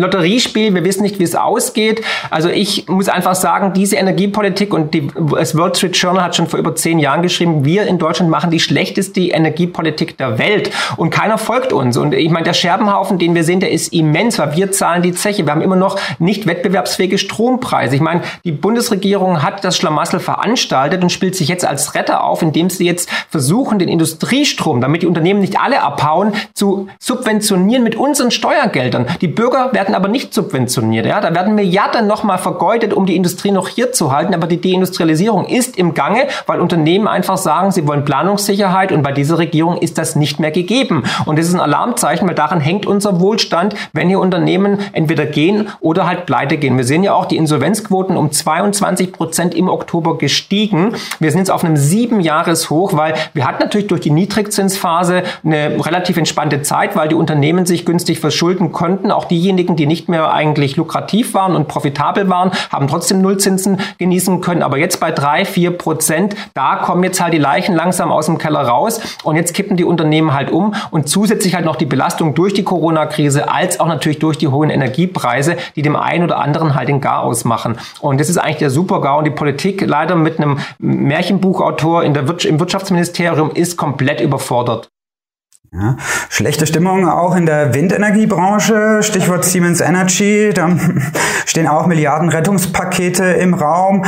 Lotteriespiel. Wir wissen nicht, wie es ausgeht. Also ich muss einfach sagen, diese Energiepolitik und die, das World Street Journal hat schon vor über zehn Jahren geschrieben, wir in Deutschland machen die schlechteste Energiepolitik der Welt und keiner folgt uns. Und ich meine, der Scherbenhaufen, den wir sehen, der ist immens, weil wir zahlen die Zeche. Wir haben immer noch nicht wettbewerbsfähige Strompreise. Ich meine, die Bundesregierung hat das Schlamassel veranstaltet und spielt sich jetzt als Retter auf, indem sie jetzt versuchen, den Industriestrom, damit die Unternehmen nicht alle abhauen, zu subventionieren mit unseren Steuergeldern. Die Bürger werden aber nicht subventioniert. Ja? Da werden Milliarden nochmal vergeudet, um die Industrie noch hier zu halten. Aber die Deindustrialisierung ist im Gange, weil Unternehmen einfach sagen, sie wollen Planungssicherheit und bei dieser Regierung ist das nicht mehr gegeben. Und das ist ein Alarmzeichen, weil daran hängt unser Wohlstand, wenn hier Unternehmen entweder gehen oder halt pleite gehen. Wir sehen ja auch die Insolvenzquoten um 22 Prozent im Oktober gestiegen. Wir sind jetzt auf einem sieben weil wir hatten natürlich durch die Niedrigzinsphase eine relativ entspannte Zeit, weil die Unternehmen sich günstig verschulden konnten. Auch diejenigen, die nicht mehr eigentlich lukrativ waren und profitabel waren, haben trotzdem Nullzinsen genießen können. Aber jetzt bei drei, vier Prozent, da kommen jetzt halt die Leichen langsam aus dem Keller raus und jetzt kippen die Unternehmen halt um und zusätzlich halt noch die Belastung durch die Corona-Krise als auch natürlich durch die hohen Energiepreise, die dem einen oder anderen halt den Gar ausmachen. Und das ist eigentlich der Super-GAU und die Politik leider mit einem Märchenbuchautor in der im Wirtschaftsministerium ist komplett überfordert. Ja, schlechte Stimmung auch in der Windenergiebranche, Stichwort Siemens Energy, da stehen auch Milliarden Rettungspakete im Raum.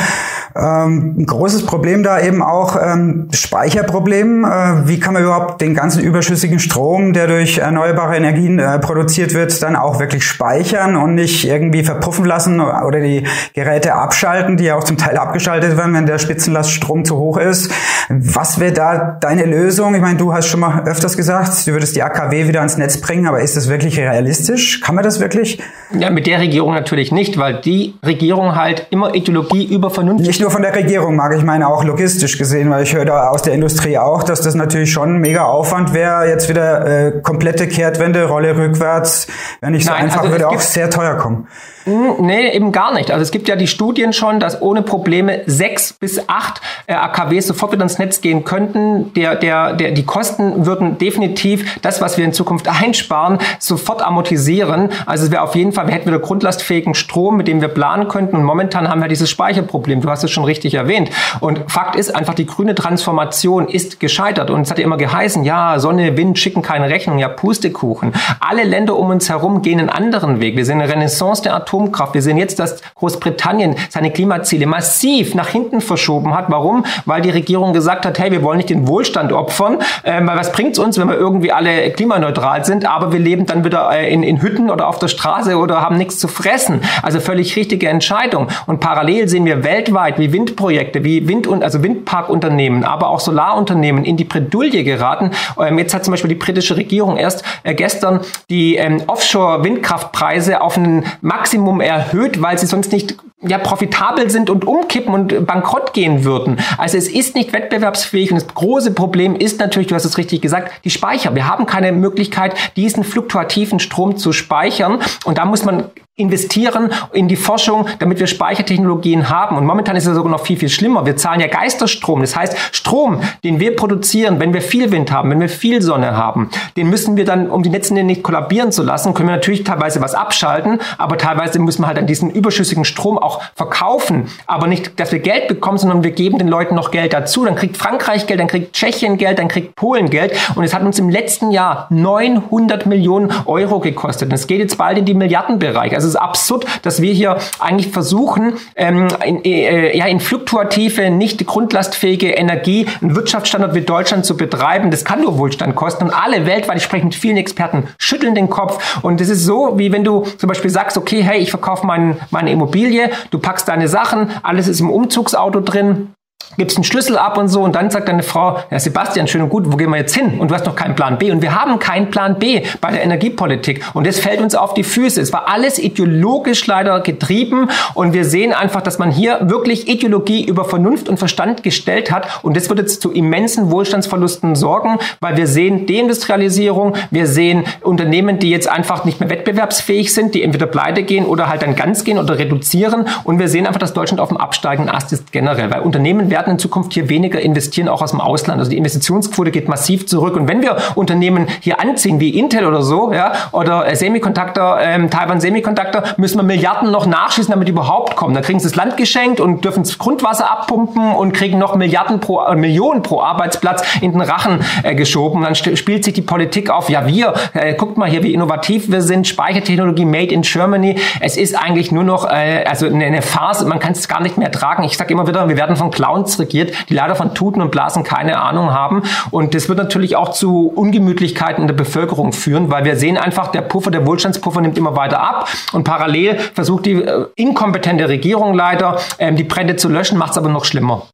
Ähm, ein großes Problem da eben auch ähm, Speicherproblem. Äh, wie kann man überhaupt den ganzen überschüssigen Strom, der durch erneuerbare Energien äh, produziert wird, dann auch wirklich speichern und nicht irgendwie verpuffen lassen oder die Geräte abschalten, die ja auch zum Teil abgeschaltet werden, wenn der Spitzenlaststrom zu hoch ist. Was wäre da deine Lösung? Ich meine, du hast schon mal öfters gesagt, du würdest die AKW wieder ans Netz bringen, aber ist das wirklich realistisch? Kann man das wirklich? Ja, mit der Regierung natürlich nicht, weil die Regierung halt immer Ideologie über Vernunft. Nicht nur von der Regierung mag ich meine auch logistisch gesehen, weil ich höre da aus der Industrie auch, dass das natürlich schon ein mega Aufwand wäre, jetzt wieder äh, komplette Kehrtwende, Rolle rückwärts, wenn nicht so Nein, einfach, also würde auch sehr teuer kommen. Hm, nee, eben gar nicht. Also es gibt ja die Studien schon, dass ohne Probleme sechs bis acht äh, AKWs sofort wieder ins Netz gehen könnten. Der, der, der, die Kosten würden definitiv das, was wir in Zukunft einsparen, sofort amortisieren. Also es wäre auf jeden Fall, wir hätten wieder grundlastfähigen Strom, mit dem wir planen könnten. Und momentan haben wir dieses Speicherproblem. Du hast es schon richtig erwähnt. Und Fakt ist einfach, die grüne Transformation ist gescheitert. Und es hat ja immer geheißen, ja, Sonne, Wind schicken keine Rechnung, ja, Pustekuchen. Alle Länder um uns herum gehen einen anderen Weg. Wir sehen eine Renaissance der Atom Atomkraft. Wir sehen jetzt, dass Großbritannien seine Klimaziele massiv nach hinten verschoben hat. Warum? Weil die Regierung gesagt hat, hey, wir wollen nicht den Wohlstand opfern, äh, weil was bringt es uns, wenn wir irgendwie alle klimaneutral sind, aber wir leben dann wieder äh, in, in Hütten oder auf der Straße oder haben nichts zu fressen. Also völlig richtige Entscheidung. Und parallel sehen wir weltweit, wie Windprojekte, wie Wind- und also Windparkunternehmen, aber auch Solarunternehmen in die Bredouille geraten. Ähm, jetzt hat zum Beispiel die britische Regierung erst äh, gestern die ähm, Offshore-Windkraftpreise auf ein Maximum erhöht, weil sie sonst nicht ja, profitabel sind und umkippen und bankrott gehen würden. Also es ist nicht wettbewerbsfähig und das große Problem ist natürlich, du hast es richtig gesagt, die Speicher. Wir haben keine Möglichkeit, diesen fluktuativen Strom zu speichern und da muss man investieren in die Forschung, damit wir Speichertechnologien haben. Und momentan ist es sogar noch viel, viel schlimmer. Wir zahlen ja Geisterstrom. Das heißt, Strom, den wir produzieren, wenn wir viel Wind haben, wenn wir viel Sonne haben, den müssen wir dann, um die Netze nicht kollabieren zu lassen, können wir natürlich teilweise was abschalten, aber teilweise müssen wir halt dann diesen überschüssigen Strom auch verkaufen. Aber nicht, dass wir Geld bekommen, sondern wir geben den Leuten noch Geld dazu. Dann kriegt Frankreich Geld, dann kriegt Tschechien Geld, dann kriegt Polen Geld. Und es hat uns im letzten Jahr 900 Millionen Euro gekostet. Und es geht jetzt bald in die Milliardenbereich. Also ist absurd, dass wir hier eigentlich versuchen, ähm, in, äh, ja, in fluktuative, nicht grundlastfähige Energie einen Wirtschaftsstandort wie Deutschland zu betreiben. Das kann nur Wohlstand kosten. Und alle weltweit, ich spreche mit vielen Experten, schütteln den Kopf. Und das ist so, wie wenn du zum Beispiel sagst, okay, hey, ich verkaufe mein, meine Immobilie, du packst deine Sachen, alles ist im Umzugsauto drin, gibst einen Schlüssel ab und so und dann sagt deine Frau, ja Sebastian, schön und gut, wo gehen wir jetzt hin? Und du hast noch keinen Plan B. Und wir haben keinen Plan B bei der Energiepolitik. Und das fällt uns auf die Füße. Es war alles ideologisch leider getrieben und wir sehen einfach, dass man hier wirklich Ideologie über Vernunft und Verstand gestellt hat und das wird jetzt zu immensen Wohlstandsverlusten sorgen, weil wir sehen Deindustrialisierung, wir sehen Unternehmen, die jetzt einfach nicht mehr wettbewerbsfähig sind, die entweder pleite gehen oder halt dann ganz gehen oder reduzieren und wir sehen einfach, dass Deutschland auf dem absteigenden Ast ist generell, weil Unternehmen werden in Zukunft hier weniger investieren, auch aus dem Ausland. Also die Investitionsquote geht massiv zurück. Und wenn wir Unternehmen hier anziehen, wie Intel oder so, ja, oder äh, Semiconductor, ähm, Taiwan Semiconductor, müssen wir Milliarden noch nachschießen, damit die überhaupt kommen. Dann kriegen sie das Land geschenkt und dürfen das Grundwasser abpumpen und kriegen noch Milliarden pro, äh, Millionen pro Arbeitsplatz in den Rachen äh, geschoben. Dann spielt sich die Politik auf, ja wir, äh, guckt mal hier, wie innovativ wir sind, Speichertechnologie made in Germany. Es ist eigentlich nur noch äh, also eine, eine Phase, man kann es gar nicht mehr tragen. Ich sage immer wieder, wir werden von Clowns regiert, die leider von Tuten und Blasen keine Ahnung haben. Und das wird natürlich auch zu Ungemütlichkeiten in der Bevölkerung führen, weil wir sehen einfach, der Puffer, der Wohlstandspuffer nimmt immer weiter ab. Und parallel versucht die äh, inkompetente Regierung leider, ähm, die Brände zu löschen, macht es aber noch schlimmer.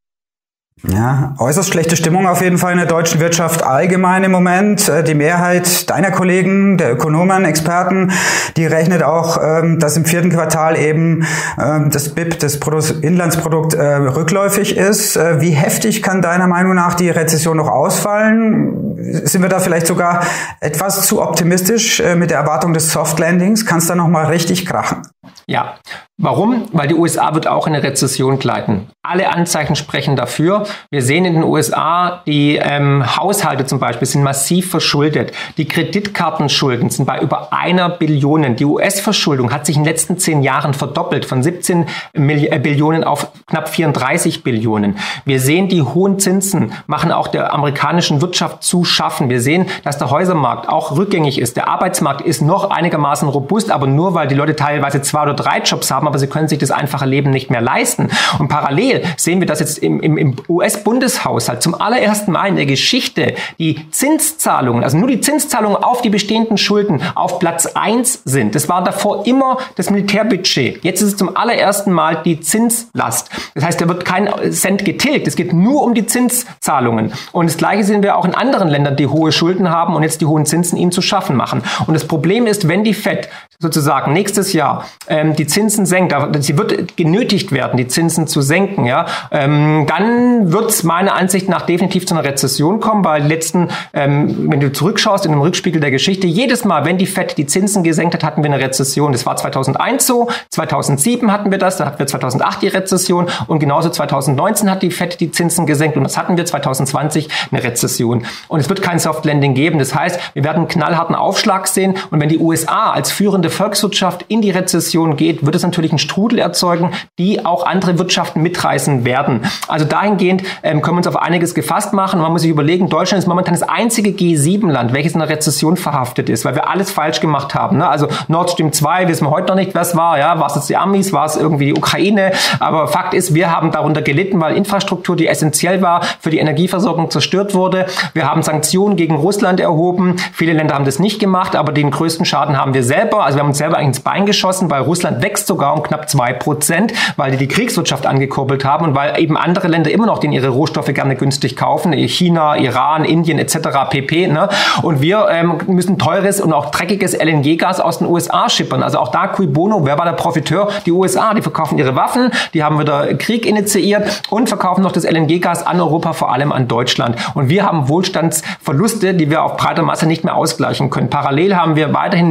Ja, äußerst schlechte Stimmung auf jeden Fall in der deutschen Wirtschaft allgemein im Moment. Äh, die Mehrheit deiner Kollegen, der Ökonomen, Experten, die rechnet auch, ähm, dass im vierten Quartal eben ähm, das BIP, das Inlandsprodukt, äh, rückläufig ist. Äh, wie heftig kann deiner Meinung nach die Rezession noch ausfallen? Sind wir da vielleicht sogar etwas zu optimistisch mit der Erwartung des Soft Landings? Kann es da noch mal richtig krachen? Ja, Warum? Weil die USA wird auch in eine Rezession gleiten. Alle Anzeichen sprechen dafür. Wir sehen in den USA, die ähm, Haushalte zum Beispiel sind massiv verschuldet. Die Kreditkartenschulden sind bei über einer Billion. Die US-Verschuldung hat sich in den letzten zehn Jahren verdoppelt, von 17 Milli äh, Billionen auf knapp 34 Billionen. Wir sehen, die hohen Zinsen machen auch der amerikanischen Wirtschaft zu schaffen. Wir sehen, dass der Häusermarkt auch rückgängig ist. Der Arbeitsmarkt ist noch einigermaßen robust, aber nur weil die Leute teilweise zwei oder drei Jobs haben, aber sie können sich das einfache Leben nicht mehr leisten. Und parallel sehen wir das jetzt im, im, im US-Bundeshaushalt zum allerersten Mal in der Geschichte die Zinszahlungen, also nur die Zinszahlungen auf die bestehenden Schulden auf Platz eins sind. Das war davor immer das Militärbudget. Jetzt ist es zum allerersten Mal die Zinslast. Das heißt, da wird kein Cent getilgt. Es geht nur um die Zinszahlungen. Und das Gleiche sehen wir auch in anderen Ländern, die hohe Schulden haben und jetzt die hohen Zinsen ihnen zu schaffen machen. Und das Problem ist, wenn die Fed sozusagen nächstes Jahr ähm, die Zinsen senkt, sie wird genötigt werden, die Zinsen zu senken, ja, ähm, dann wird es meiner Ansicht nach definitiv zu einer Rezession kommen, weil letzten, ähm, wenn du zurückschaust in dem Rückspiegel der Geschichte, jedes Mal, wenn die Fed die Zinsen gesenkt hat, hatten wir eine Rezession. Das war 2001 so, 2007 hatten wir das, dann hatten wir 2008 die Rezession und genauso 2019 hat die Fed die Zinsen gesenkt und das hatten wir 2020 eine Rezession. Und es wird kein Soft Landing geben. Das heißt, wir werden einen knallharten Aufschlag sehen und wenn die USA als führende funktionierende Volkswirtschaft in die Rezession geht, wird es natürlich einen Strudel erzeugen, die auch andere Wirtschaften mitreißen werden. Also dahingehend ähm, können wir uns auf einiges gefasst machen. Man muss sich überlegen, Deutschland ist momentan das einzige G7-Land, welches in einer Rezession verhaftet ist, weil wir alles falsch gemacht haben. Ne? Also Nord Stream 2 wissen wir heute noch nicht, was war. Ja, war es jetzt die Amis, war es irgendwie die Ukraine? Aber Fakt ist, wir haben darunter gelitten, weil Infrastruktur, die essentiell war für die Energieversorgung, zerstört wurde. Wir haben Sanktionen gegen Russland erhoben. Viele Länder haben das nicht gemacht, aber den größten Schaden haben wir selber. Also wir haben uns selber ins Bein geschossen, weil Russland wächst sogar um knapp zwei Prozent, weil die die Kriegswirtschaft angekurbelt haben und weil eben andere Länder immer noch den ihre Rohstoffe gerne günstig kaufen. China, Iran, Indien etc. pp. Ne? Und wir ähm, müssen teures und auch dreckiges LNG-Gas aus den USA schippern. Also auch da cui bono, wer war der Profiteur? Die USA, die verkaufen ihre Waffen, die haben wieder Krieg initiiert und verkaufen noch das LNG-Gas an Europa, vor allem an Deutschland. Und wir haben Wohlstandsverluste, die wir auf breiter Masse nicht mehr ausgleichen können. Parallel haben wir weiterhin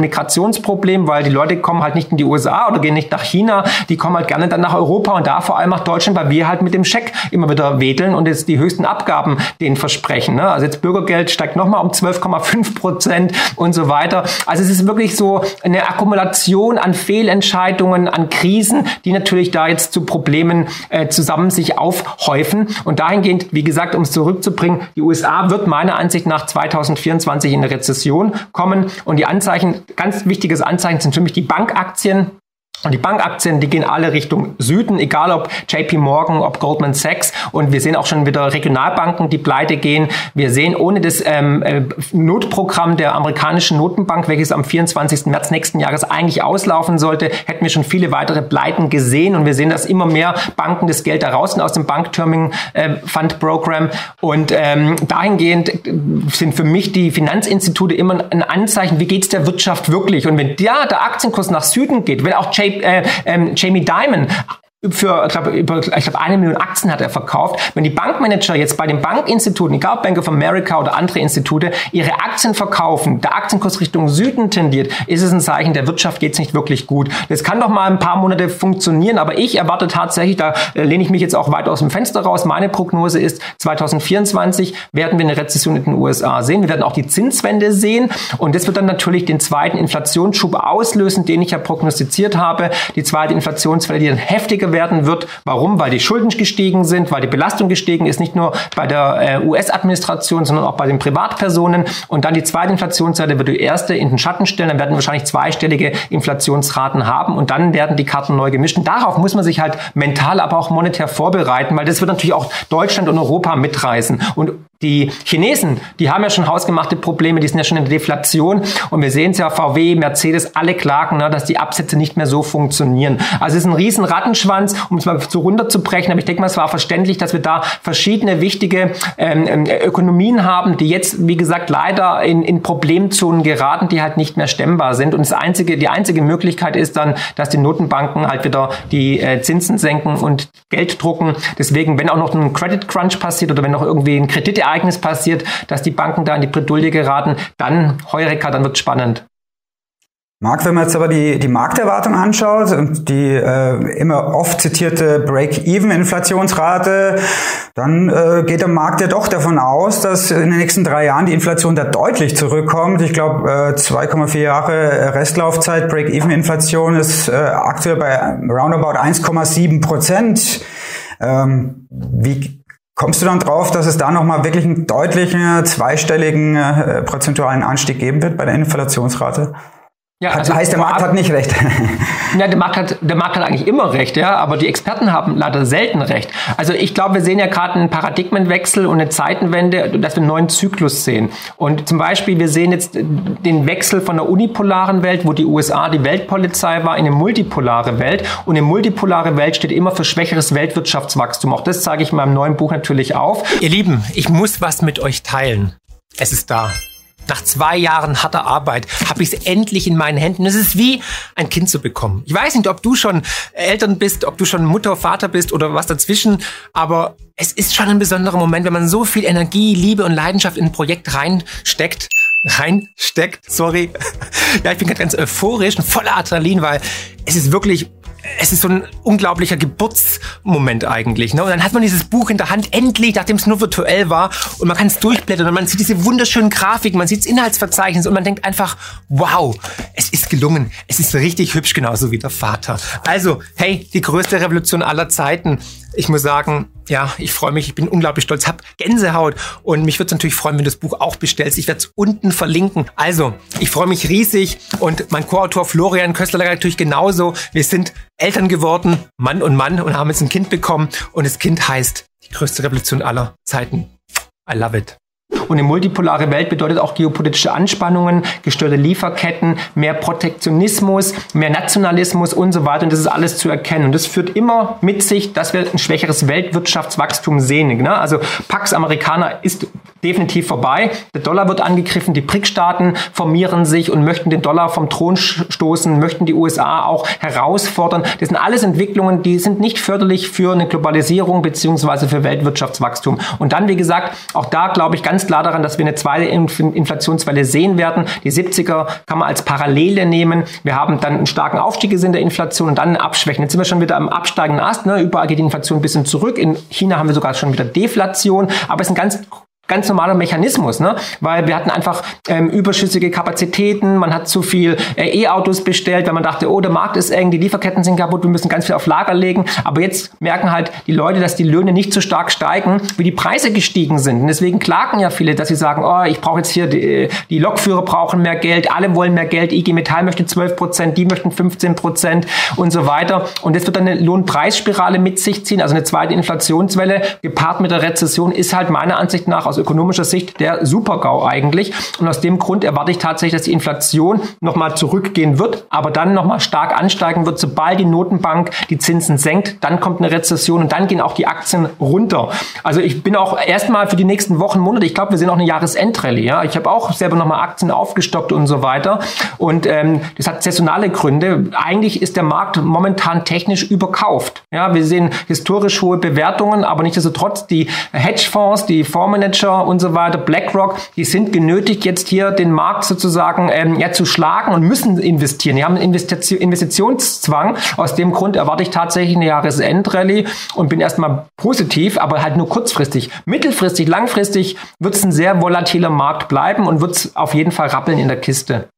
Migrationsproblem, weil die Leute kommen halt nicht in die USA oder gehen nicht nach China, die kommen halt gerne dann nach Europa und da vor allem nach Deutschland, weil wir halt mit dem Scheck immer wieder wedeln und jetzt die höchsten Abgaben denen versprechen. Ne? Also jetzt Bürgergeld steigt nochmal um 12,5 Prozent und so weiter. Also es ist wirklich so eine Akkumulation an Fehlentscheidungen, an Krisen, die natürlich da jetzt zu Problemen äh, zusammen sich aufhäufen. Und dahingehend, wie gesagt, um es zurückzubringen, die USA wird meiner Ansicht nach 2024 in eine Rezession kommen. Und die Anzeichen, ganz wichtiges Anzeichen sind für mich die Bankaktien. Und die Bankaktien, die gehen alle Richtung Süden, egal ob JP Morgan, ob Goldman Sachs. Und wir sehen auch schon wieder Regionalbanken, die pleite gehen. Wir sehen ohne das ähm, äh, Notprogramm der amerikanischen Notenbank, welches am 24. März nächsten Jahres eigentlich auslaufen sollte, hätten wir schon viele weitere Pleiten gesehen. Und wir sehen, dass immer mehr Banken das Geld da raus aus dem Bankterming äh, Fund Program. Und ähm, dahingehend sind für mich die Finanzinstitute immer ein Anzeichen, wie geht's der Wirtschaft wirklich? Und wenn da der Aktienkurs nach Süden geht, wenn auch JP äh, ähm, Jamie Dimon für, ich glaube, über, ich glaube, eine Million Aktien hat er verkauft. Wenn die Bankmanager jetzt bei den Bankinstituten, egal Bank of America oder andere Institute, ihre Aktien verkaufen, der Aktienkurs Richtung Süden tendiert, ist es ein Zeichen, der Wirtschaft geht es nicht wirklich gut. Das kann doch mal ein paar Monate funktionieren, aber ich erwarte tatsächlich, da äh, lehne ich mich jetzt auch weit aus dem Fenster raus, meine Prognose ist, 2024 werden wir eine Rezession in den USA sehen. Wir werden auch die Zinswende sehen und das wird dann natürlich den zweiten Inflationsschub auslösen, den ich ja prognostiziert habe. Die zweite Inflationswelle, die dann heftiger werden wird. Warum? Weil die Schulden gestiegen sind, weil die Belastung gestiegen ist, nicht nur bei der äh, US-Administration, sondern auch bei den Privatpersonen. Und dann die zweite Inflationsseite wird die erste in den Schatten stellen. Dann werden wir wahrscheinlich zweistellige Inflationsraten haben und dann werden die Karten neu gemischt. Und darauf muss man sich halt mental, aber auch monetär vorbereiten, weil das wird natürlich auch Deutschland und Europa mitreißen. Und die Chinesen, die haben ja schon hausgemachte Probleme, die sind ja schon in der Deflation und wir sehen es ja, VW, Mercedes, alle klagen, ne, dass die Absätze nicht mehr so funktionieren. Also es ist ein riesen Rattenschwanz, um es mal so runterzubrechen, aber ich denke mal, es war verständlich, dass wir da verschiedene wichtige ähm, ähm, Ökonomien haben, die jetzt, wie gesagt, leider in, in Problemzonen geraten, die halt nicht mehr stemmbar sind und das einzige, die einzige Möglichkeit ist dann, dass die Notenbanken halt wieder die äh, Zinsen senken und Geld drucken. Deswegen, wenn auch noch ein Credit Crunch passiert oder wenn noch irgendwie ein Kredit Ereignis passiert, dass die Banken da in die Bredouille geraten, dann Heureka, dann wird spannend. Marc, wenn man jetzt aber die, die Markterwartung anschaut und die äh, immer oft zitierte Break-Even-Inflationsrate, dann äh, geht der Markt ja doch davon aus, dass in den nächsten drei Jahren die Inflation da deutlich zurückkommt. Ich glaube, äh, 2,4 Jahre Restlaufzeit Break-Even-Inflation ist äh, aktuell bei roundabout 1,7 Prozent. Ähm, wie Kommst du dann drauf, dass es da nochmal wirklich einen deutlichen zweistelligen äh, prozentualen Anstieg geben wird bei der Inflationsrate? Ja, hat, also heißt, der Markt hat nicht recht. Ja, der Markt hat, der Markt hat eigentlich immer recht, ja, aber die Experten haben leider selten recht. Also ich glaube, wir sehen ja gerade einen Paradigmenwechsel und eine Zeitenwende, dass wir einen neuen Zyklus sehen. Und zum Beispiel, wir sehen jetzt den Wechsel von der unipolaren Welt, wo die USA die Weltpolizei war, in eine multipolare Welt. Und eine multipolare Welt steht immer für schwächeres Weltwirtschaftswachstum. Auch das zeige ich in meinem neuen Buch natürlich auf. Ihr Lieben, ich muss was mit euch teilen. Es ist da. Nach zwei Jahren harter Arbeit habe ich es endlich in meinen Händen. Es ist wie ein Kind zu bekommen. Ich weiß nicht, ob du schon Eltern bist, ob du schon Mutter, Vater bist oder was dazwischen, aber es ist schon ein besonderer Moment, wenn man so viel Energie, Liebe und Leidenschaft in ein Projekt reinsteckt. Reinsteckt, sorry. Ja, ich bin gerade ganz euphorisch und voller Adrenalin, weil es ist wirklich es ist so ein unglaublicher Geburts Moment eigentlich. Ne? Und dann hat man dieses Buch in der Hand, endlich, nachdem es nur virtuell war, und man kann es durchblättern und man sieht diese wunderschönen Grafiken, man sieht das Inhaltsverzeichnis und man denkt einfach, wow, es ist gelungen, es ist richtig hübsch, genauso wie der Vater. Also, hey, die größte Revolution aller Zeiten. Ich muss sagen, ja, ich freue mich, ich bin unglaublich stolz, hab Gänsehaut und mich würde es natürlich freuen, wenn du das Buch auch bestellst. Ich werde es unten verlinken. Also, ich freue mich riesig und mein Co-Autor Florian Köstler natürlich genauso. Wir sind Eltern geworden, Mann und Mann und haben jetzt ein Kind bekommen und das Kind heißt die größte Revolution aller Zeiten. I love it. Und eine multipolare Welt bedeutet auch geopolitische Anspannungen, gestörte Lieferketten, mehr Protektionismus, mehr Nationalismus und so weiter. Und das ist alles zu erkennen. Und das führt immer mit sich, dass wir ein schwächeres Weltwirtschaftswachstum sehen. Ne? Also Pax Amerikaner ist definitiv vorbei. Der Dollar wird angegriffen, die BRIC-Staaten formieren sich und möchten den Dollar vom Thron stoßen, möchten die USA auch herausfordern. Das sind alles Entwicklungen, die sind nicht förderlich für eine Globalisierung beziehungsweise für Weltwirtschaftswachstum. Und dann, wie gesagt, auch da glaube ich ganz klar daran, dass wir eine zweite Inflationswelle sehen werden. Die 70er kann man als Parallele nehmen. Wir haben dann einen starken Aufstieg gesehen der Inflation und dann ein Abschwächen. Jetzt sind wir schon wieder am absteigenden Ast. Ne? Überall geht die Inflation ein bisschen zurück. In China haben wir sogar schon wieder Deflation. Aber es ist ein ganz ganz normaler Mechanismus, ne? weil wir hatten einfach ähm, überschüssige Kapazitäten, man hat zu viel äh, E-Autos bestellt, weil man dachte, oh, der Markt ist eng, die Lieferketten sind kaputt, wir müssen ganz viel auf Lager legen. Aber jetzt merken halt die Leute, dass die Löhne nicht so stark steigen, wie die Preise gestiegen sind. Und deswegen klagen ja viele, dass sie sagen, oh, ich brauche jetzt hier, die, die Lokführer brauchen mehr Geld, alle wollen mehr Geld, IG Metall möchte 12 Prozent, die möchten 15 Prozent und so weiter. Und das wird dann eine Lohnpreisspirale mit sich ziehen, also eine zweite Inflationswelle, gepaart mit der Rezession, ist halt meiner Ansicht nach aus ökonomischer Sicht der Super-GAU eigentlich. Und aus dem Grund erwarte ich tatsächlich, dass die Inflation nochmal zurückgehen wird, aber dann nochmal stark ansteigen wird, sobald die Notenbank die Zinsen senkt. Dann kommt eine Rezession und dann gehen auch die Aktien runter. Also ich bin auch erstmal für die nächsten Wochen, Monate, ich glaube, wir sehen auch eine Jahresendrallye. Ja? Ich habe auch selber nochmal Aktien aufgestockt und so weiter. Und ähm, das hat saisonale Gründe. Eigentlich ist der Markt momentan technisch überkauft. Ja, wir sehen historisch hohe Bewertungen, aber nichtsdestotrotz die Hedgefonds, die Fondsmanager und so weiter, BlackRock, die sind genötigt, jetzt hier den Markt sozusagen ähm, ja, zu schlagen und müssen investieren. Die haben einen Investition, Investitionszwang. Aus dem Grund erwarte ich tatsächlich eine Jahresendrallye und bin erstmal positiv, aber halt nur kurzfristig. Mittelfristig, langfristig wird es ein sehr volatiler Markt bleiben und wird es auf jeden Fall rappeln in der Kiste.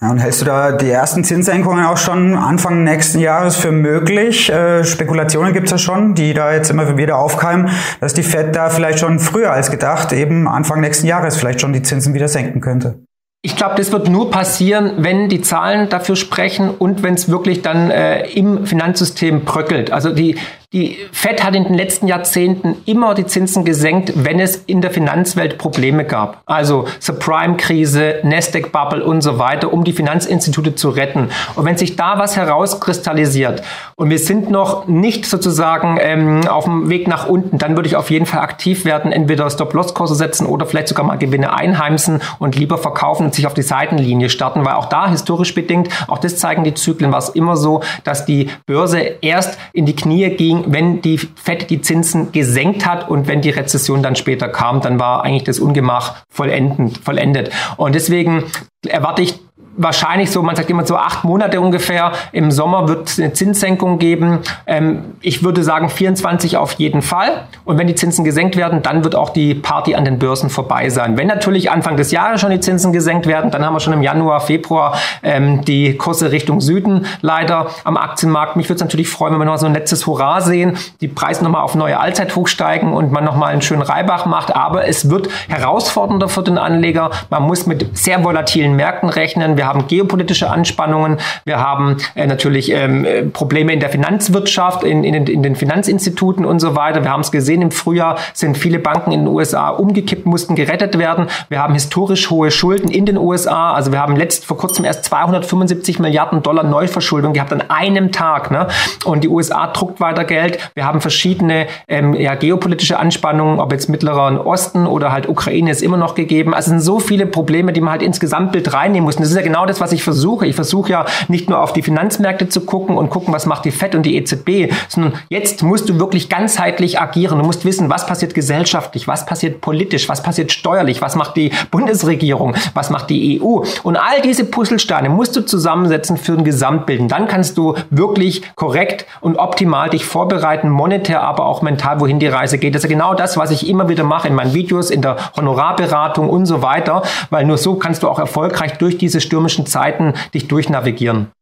Ja, und hältst du da die ersten Zinssenkungen auch schon Anfang nächsten Jahres für möglich? Äh, Spekulationen gibt's ja schon, die da jetzt immer wieder aufkeimen, dass die Fed da vielleicht schon früher als gedacht, eben Anfang nächsten Jahres vielleicht schon die Zinsen wieder senken könnte. Ich glaube, das wird nur passieren, wenn die Zahlen dafür sprechen und wenn es wirklich dann äh, im Finanzsystem bröckelt. Also die die Fed hat in den letzten Jahrzehnten immer die Zinsen gesenkt, wenn es in der Finanzwelt Probleme gab. Also Subprime-Krise, Nasdaq-Bubble und so weiter, um die Finanzinstitute zu retten. Und wenn sich da was herauskristallisiert und wir sind noch nicht sozusagen ähm, auf dem Weg nach unten, dann würde ich auf jeden Fall aktiv werden, entweder Stop-Loss-Kurse setzen oder vielleicht sogar mal Gewinne einheimsen und lieber verkaufen und sich auf die Seitenlinie starten, weil auch da historisch bedingt, auch das zeigen die Zyklen, war es immer so, dass die Börse erst in die Knie ging, ging, wenn die FED die Zinsen gesenkt hat und wenn die Rezession dann später kam, dann war eigentlich das Ungemach vollendend, vollendet. Und deswegen erwarte ich wahrscheinlich so, man sagt immer so acht Monate ungefähr. Im Sommer wird es eine Zinssenkung geben. Ähm, ich würde sagen 24 auf jeden Fall. Und wenn die Zinsen gesenkt werden, dann wird auch die Party an den Börsen vorbei sein. Wenn natürlich Anfang des Jahres schon die Zinsen gesenkt werden, dann haben wir schon im Januar, Februar ähm, die Kurse Richtung Süden leider am Aktienmarkt. Mich würde es natürlich freuen, wenn wir noch so ein letztes Hurra sehen, die Preise nochmal auf neue Allzeithoch steigen und man nochmal einen schönen Reibach macht. Aber es wird herausfordernder für den Anleger. Man muss mit sehr volatilen Märkten rechnen. Wir haben geopolitische Anspannungen, wir haben äh, natürlich ähm, Probleme in der Finanzwirtschaft, in, in, in, den Finanzinstituten und so weiter. Wir haben es gesehen, im Frühjahr sind viele Banken in den USA umgekippt, mussten gerettet werden. Wir haben historisch hohe Schulden in den USA. Also wir haben letzt vor kurzem erst 275 Milliarden Dollar Neuverschuldung gehabt an einem Tag. Ne? Und die USA druckt weiter Geld. Wir haben verschiedene ähm, ja, geopolitische Anspannungen, ob jetzt Mittleren Osten oder halt Ukraine ist immer noch gegeben. Also es sind so viele Probleme, die man halt ins Gesamtbild reinnehmen muss. Und das ist ja genau genau das, was ich versuche. Ich versuche ja nicht nur auf die Finanzmärkte zu gucken und gucken, was macht die FED und die EZB, sondern jetzt musst du wirklich ganzheitlich agieren. Du musst wissen, was passiert gesellschaftlich, was passiert politisch, was passiert steuerlich, was macht die Bundesregierung, was macht die EU. Und all diese Puzzlesteine musst du zusammensetzen für ein Gesamtbild. Und dann kannst du wirklich korrekt und optimal dich vorbereiten, monetär, aber auch mental, wohin die Reise geht. Das ist genau das, was ich immer wieder mache in meinen Videos, in der Honorarberatung und so weiter, weil nur so kannst du auch erfolgreich durch diese stürmischen Zeiten dich durchnavigieren.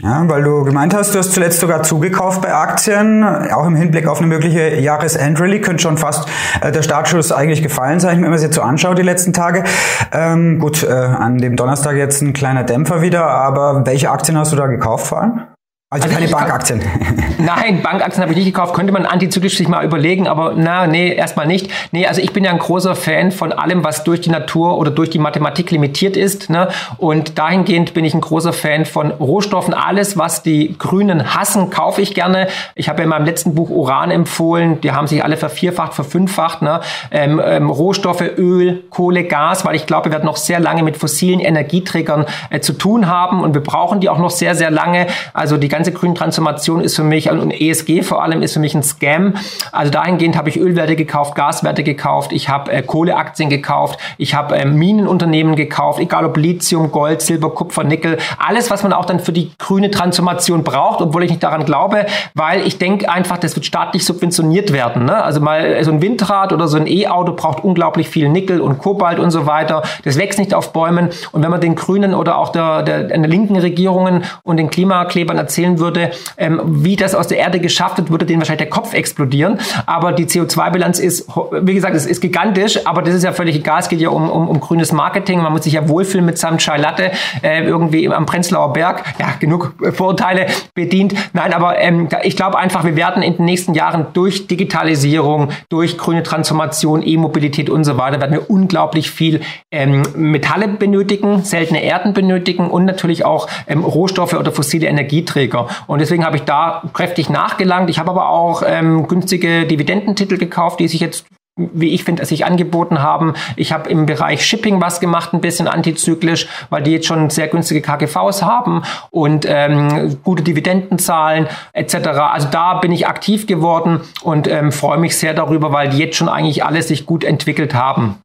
Ja, weil du gemeint hast, du hast zuletzt sogar zugekauft bei Aktien, auch im Hinblick auf eine mögliche Jahresendrallye, könnte schon fast äh, der Startschuss eigentlich gefallen sein, wenn man sich jetzt so anschaut die letzten Tage. Ähm, gut, äh, an dem Donnerstag jetzt ein kleiner Dämpfer wieder, aber welche Aktien hast du da gekauft vor allem? Also, also keine Bankaktien. Nein, Bankaktien habe ich nicht gekauft. Könnte man antizyklisch sich mal überlegen, aber na, nee, erstmal nicht. Nee, also ich bin ja ein großer Fan von allem, was durch die Natur oder durch die Mathematik limitiert ist. Ne? Und dahingehend bin ich ein großer Fan von Rohstoffen. Alles, was die Grünen hassen, kaufe ich gerne. Ich habe ja in meinem letzten Buch Uran empfohlen. Die haben sich alle vervierfacht, verfünffacht. Ne? Ähm, ähm, Rohstoffe, Öl, Kohle, Gas, weil ich glaube, wir werden noch sehr lange mit fossilen Energieträgern äh, zu tun haben und wir brauchen die auch noch sehr, sehr lange. Also die ganze grüne Transformation ist für mich, und ESG vor allem, ist für mich ein Scam. Also dahingehend habe ich Ölwerte gekauft, Gaswerte gekauft, ich habe äh, Kohleaktien gekauft, ich habe äh, Minenunternehmen gekauft, egal ob Lithium, Gold, Silber, Kupfer, Nickel, alles, was man auch dann für die grüne Transformation braucht, obwohl ich nicht daran glaube, weil ich denke einfach, das wird staatlich subventioniert werden. Ne? Also mal äh, so ein Windrad oder so ein E-Auto braucht unglaublich viel Nickel und Kobalt und so weiter. Das wächst nicht auf Bäumen. Und wenn man den Grünen oder auch der, der, der linken Regierungen und den Klimaklebern erzählen erzählen würde, ähm, wie das aus der Erde geschafft würde denen wahrscheinlich der Kopf explodieren. Aber die CO2-Bilanz ist, wie gesagt, es ist gigantisch, aber das ist ja völlig egal. Es geht ja um, um, um grünes Marketing. Man muss sich ja wohlfühlen mit seinem Chai Latte äh, irgendwie am Prenzlauer Berg. Ja, genug Vorurteile bedient. Nein, aber ähm, ich glaube einfach, wir werden in den nächsten Jahren durch Digitalisierung, durch grüne Transformation, E-Mobilität und so weiter, werden wir unglaublich viel ähm, Metalle benötigen, seltene Erden benötigen und natürlich auch ähm, Rohstoffe oder fossile Energieträger. Und deswegen habe ich da kräftig nachgelangt. Ich habe aber auch ähm, günstige Dividendentitel gekauft, die sich jetzt wie ich finde, sich angeboten haben. Ich habe im Bereich Shipping was gemacht, ein bisschen antizyklisch, weil die jetzt schon sehr günstige KGVs haben und ähm, gute Dividenden zahlen etc. Also da bin ich aktiv geworden und ähm, freue mich sehr darüber, weil die jetzt schon eigentlich alle sich gut entwickelt haben.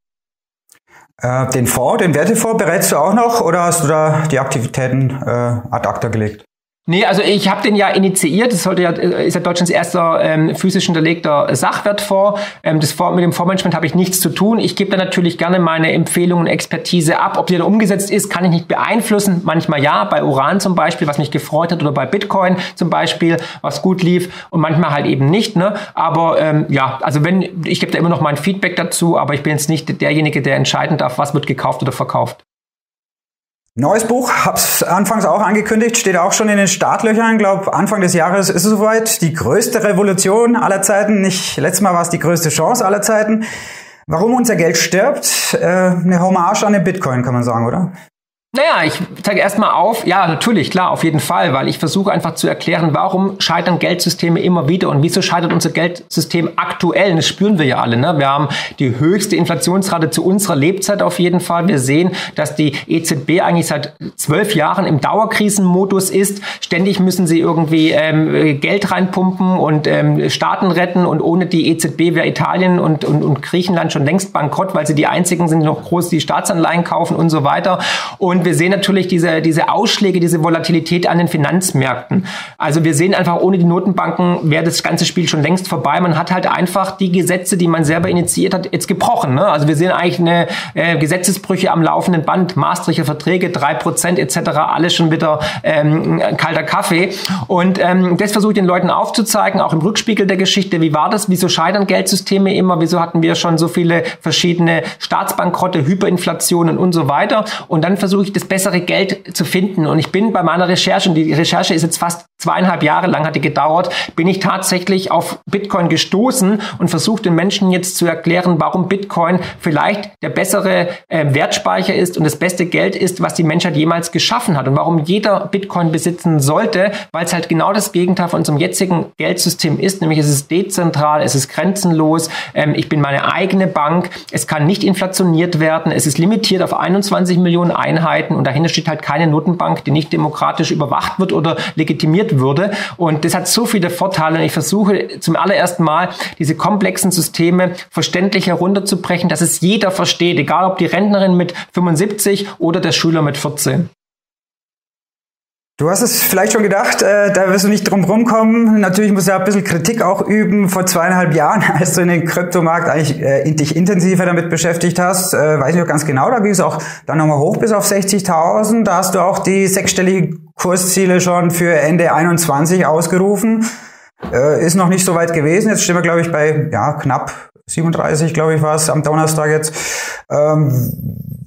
Äh, den Fonds, den Wertefonds berätst du auch noch oder hast du da die Aktivitäten äh, ad acta gelegt? Nee, also ich habe den ja initiiert. Das sollte ja, ist ja Deutschlands erster ähm, physisch hinterlegter Sachwertfonds. Ähm, das Fonds, mit dem Fondsmanagement habe ich nichts zu tun. Ich gebe da natürlich gerne meine Empfehlungen und Expertise ab. Ob die dann umgesetzt ist, kann ich nicht beeinflussen. Manchmal ja, bei Uran zum Beispiel, was mich gefreut hat, oder bei Bitcoin zum Beispiel, was gut lief und manchmal halt eben nicht. Ne? Aber ähm, ja, also wenn ich gebe da immer noch mein Feedback dazu, aber ich bin jetzt nicht derjenige, der entscheiden darf, was wird gekauft oder verkauft. Neues Buch, hab's anfangs auch angekündigt, steht auch schon in den Startlöchern. Glaub, Anfang des Jahres ist es soweit. Die größte Revolution aller Zeiten. Nicht letztes Mal war es die größte Chance aller Zeiten. Warum unser Geld stirbt? Äh, eine Hommage an den Bitcoin, kann man sagen, oder? Naja, ich zeige erstmal auf, ja, natürlich, klar, auf jeden Fall, weil ich versuche einfach zu erklären, warum scheitern Geldsysteme immer wieder und wieso scheitert unser Geldsystem aktuell. Das spüren wir ja alle. Ne? Wir haben die höchste Inflationsrate zu unserer Lebzeit auf jeden Fall. Wir sehen, dass die EZB eigentlich seit zwölf Jahren im Dauerkrisenmodus ist. Ständig müssen sie irgendwie ähm, Geld reinpumpen und ähm, Staaten retten und ohne die EZB wäre Italien und, und, und Griechenland schon längst bankrott, weil sie die einzigen sind, die noch groß die Staatsanleihen kaufen und so weiter. Und wir sehen natürlich diese, diese Ausschläge, diese Volatilität an den Finanzmärkten. Also wir sehen einfach, ohne die Notenbanken wäre das ganze Spiel schon längst vorbei. Man hat halt einfach die Gesetze, die man selber initiiert hat, jetzt gebrochen. Ne? Also wir sehen eigentlich eine äh, Gesetzesbrüche am laufenden Band, Maastrichter Verträge, drei Prozent etc., alles schon wieder ähm, kalter Kaffee. Und ähm, das versuche ich den Leuten aufzuzeigen, auch im Rückspiegel der Geschichte. Wie war das? Wieso scheitern Geldsysteme immer? Wieso hatten wir schon so viele verschiedene Staatsbankrotte, Hyperinflationen und so weiter? Und dann versuche ich ich das bessere Geld zu finden. Und ich bin bei meiner Recherche, und die Recherche ist jetzt fast zweieinhalb Jahre lang hat die gedauert, bin ich tatsächlich auf Bitcoin gestoßen und versuche den Menschen jetzt zu erklären, warum Bitcoin vielleicht der bessere äh, Wertspeicher ist und das beste Geld ist, was die Menschheit jemals geschaffen hat. Und warum jeder Bitcoin besitzen sollte, weil es halt genau das Gegenteil von unserem jetzigen Geldsystem ist, nämlich es ist dezentral, es ist grenzenlos, ähm, ich bin meine eigene Bank, es kann nicht inflationiert werden, es ist limitiert auf 21 Millionen Einheiten arbeiten und dahinter steht halt keine Notenbank, die nicht demokratisch überwacht wird oder legitimiert würde. Und das hat so viele Vorteile. Und ich versuche zum allerersten Mal diese komplexen Systeme verständlich herunterzubrechen, dass es jeder versteht, egal ob die Rentnerin mit 75 oder der Schüler mit 14. Du hast es vielleicht schon gedacht, äh, da wirst du nicht drum rumkommen. Natürlich musst du ja ein bisschen Kritik auch üben. Vor zweieinhalb Jahren, als du in den Kryptomarkt eigentlich äh, dich intensiver damit beschäftigt hast, äh, weiß ich noch ganz genau, da ging es auch dann nochmal hoch bis auf 60.000. Da hast du auch die sechsstelligen Kursziele schon für Ende 21 ausgerufen. Äh, ist noch nicht so weit gewesen. Jetzt stehen wir, glaube ich, bei ja, knapp 37, glaube ich, war es am Donnerstag jetzt. Ähm,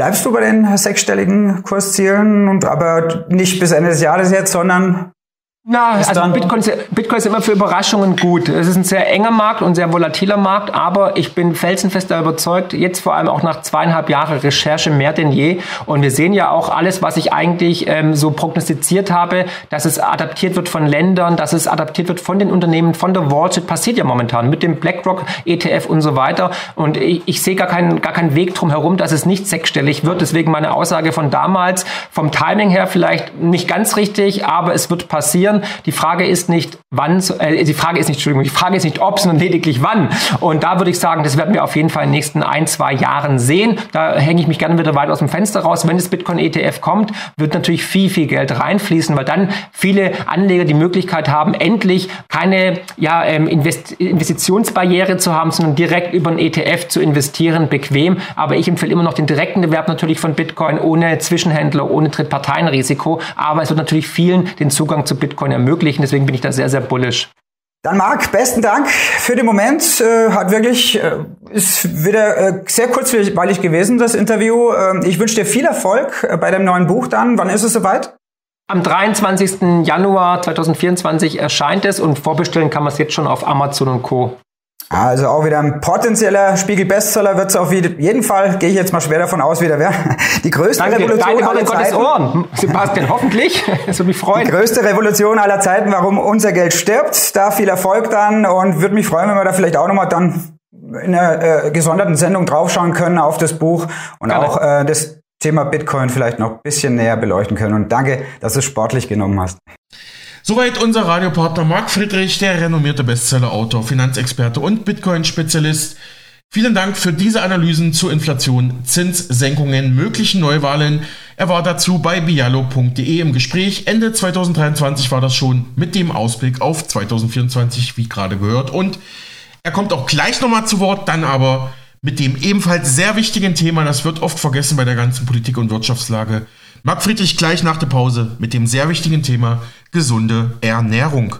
Bleibst du bei den sechsstelligen Kurszielen und aber nicht bis Ende des Jahres jetzt, sondern na, also Bitcoin, Bitcoin ist immer für Überraschungen gut. Es ist ein sehr enger Markt und sehr volatiler Markt, aber ich bin felsenfest überzeugt, jetzt vor allem auch nach zweieinhalb Jahren Recherche mehr denn je. Und wir sehen ja auch alles, was ich eigentlich ähm, so prognostiziert habe, dass es adaptiert wird von Ländern, dass es adaptiert wird von den Unternehmen, von der Wall Street, passiert ja momentan mit dem BlackRock ETF und so weiter. Und ich, ich sehe gar keinen, gar keinen Weg drum herum, dass es nicht sechsstellig wird. Deswegen meine Aussage von damals, vom Timing her vielleicht nicht ganz richtig, aber es wird passieren passieren. Die Frage ist nicht, wann, äh, die Frage ist nicht, Entschuldigung, die Frage ist nicht ob, sondern lediglich wann. Und da würde ich sagen, das werden wir auf jeden Fall in den nächsten ein, zwei Jahren sehen. Da hänge ich mich gerne wieder weit aus dem Fenster raus. Wenn das Bitcoin-ETF kommt, wird natürlich viel, viel Geld reinfließen, weil dann viele Anleger die Möglichkeit haben, endlich keine ja, ähm, Invest Investitionsbarriere zu haben, sondern direkt über einen ETF zu investieren, bequem. Aber ich empfehle immer noch den direkten Erwerb natürlich von Bitcoin ohne Zwischenhändler, ohne Drittparteienrisiko. Aber es wird natürlich vielen den Zugang zu Bitcoin Bitcoin ermöglichen. Deswegen bin ich da sehr, sehr bullish. Dann Marc, besten Dank für den Moment. Äh, hat wirklich, äh, ist wieder äh, sehr kurzweilig gewesen, das Interview. Ähm, ich wünsche dir viel Erfolg bei dem neuen Buch dann. Wann ist es soweit? Am 23. Januar 2024 erscheint es und vorbestellen kann man es jetzt schon auf Amazon und Co. Also auch wieder ein potenzieller Spiegel-Bestseller wird es auf jeden Fall, gehe ich jetzt mal schwer davon aus, wieder werden. Die größte Danke, Revolution aller Zeiten. Ohren. Sebastian, hoffentlich. Das würde mich freuen. Die größte Revolution aller Zeiten, warum unser Geld stirbt. Da viel Erfolg dann und würde mich freuen, wenn wir da vielleicht auch nochmal dann in einer äh, gesonderten Sendung draufschauen können auf das Buch und Gerne. auch äh, das Thema Bitcoin vielleicht noch ein bisschen näher beleuchten können. Und danke, dass du es sportlich genommen hast. Soweit unser Radiopartner Marc Friedrich, der renommierte Bestseller-Autor, Finanzexperte und Bitcoin-Spezialist. Vielen Dank für diese Analysen zur Inflation, Zinssenkungen, möglichen Neuwahlen. Er war dazu bei bialo.de im Gespräch. Ende 2023 war das schon mit dem Ausblick auf 2024, wie gerade gehört. Und er kommt auch gleich nochmal zu Wort, dann aber mit dem ebenfalls sehr wichtigen Thema, das wird oft vergessen bei der ganzen Politik- und Wirtschaftslage, Marc Friedrich gleich nach der Pause mit dem sehr wichtigen Thema gesunde Ernährung.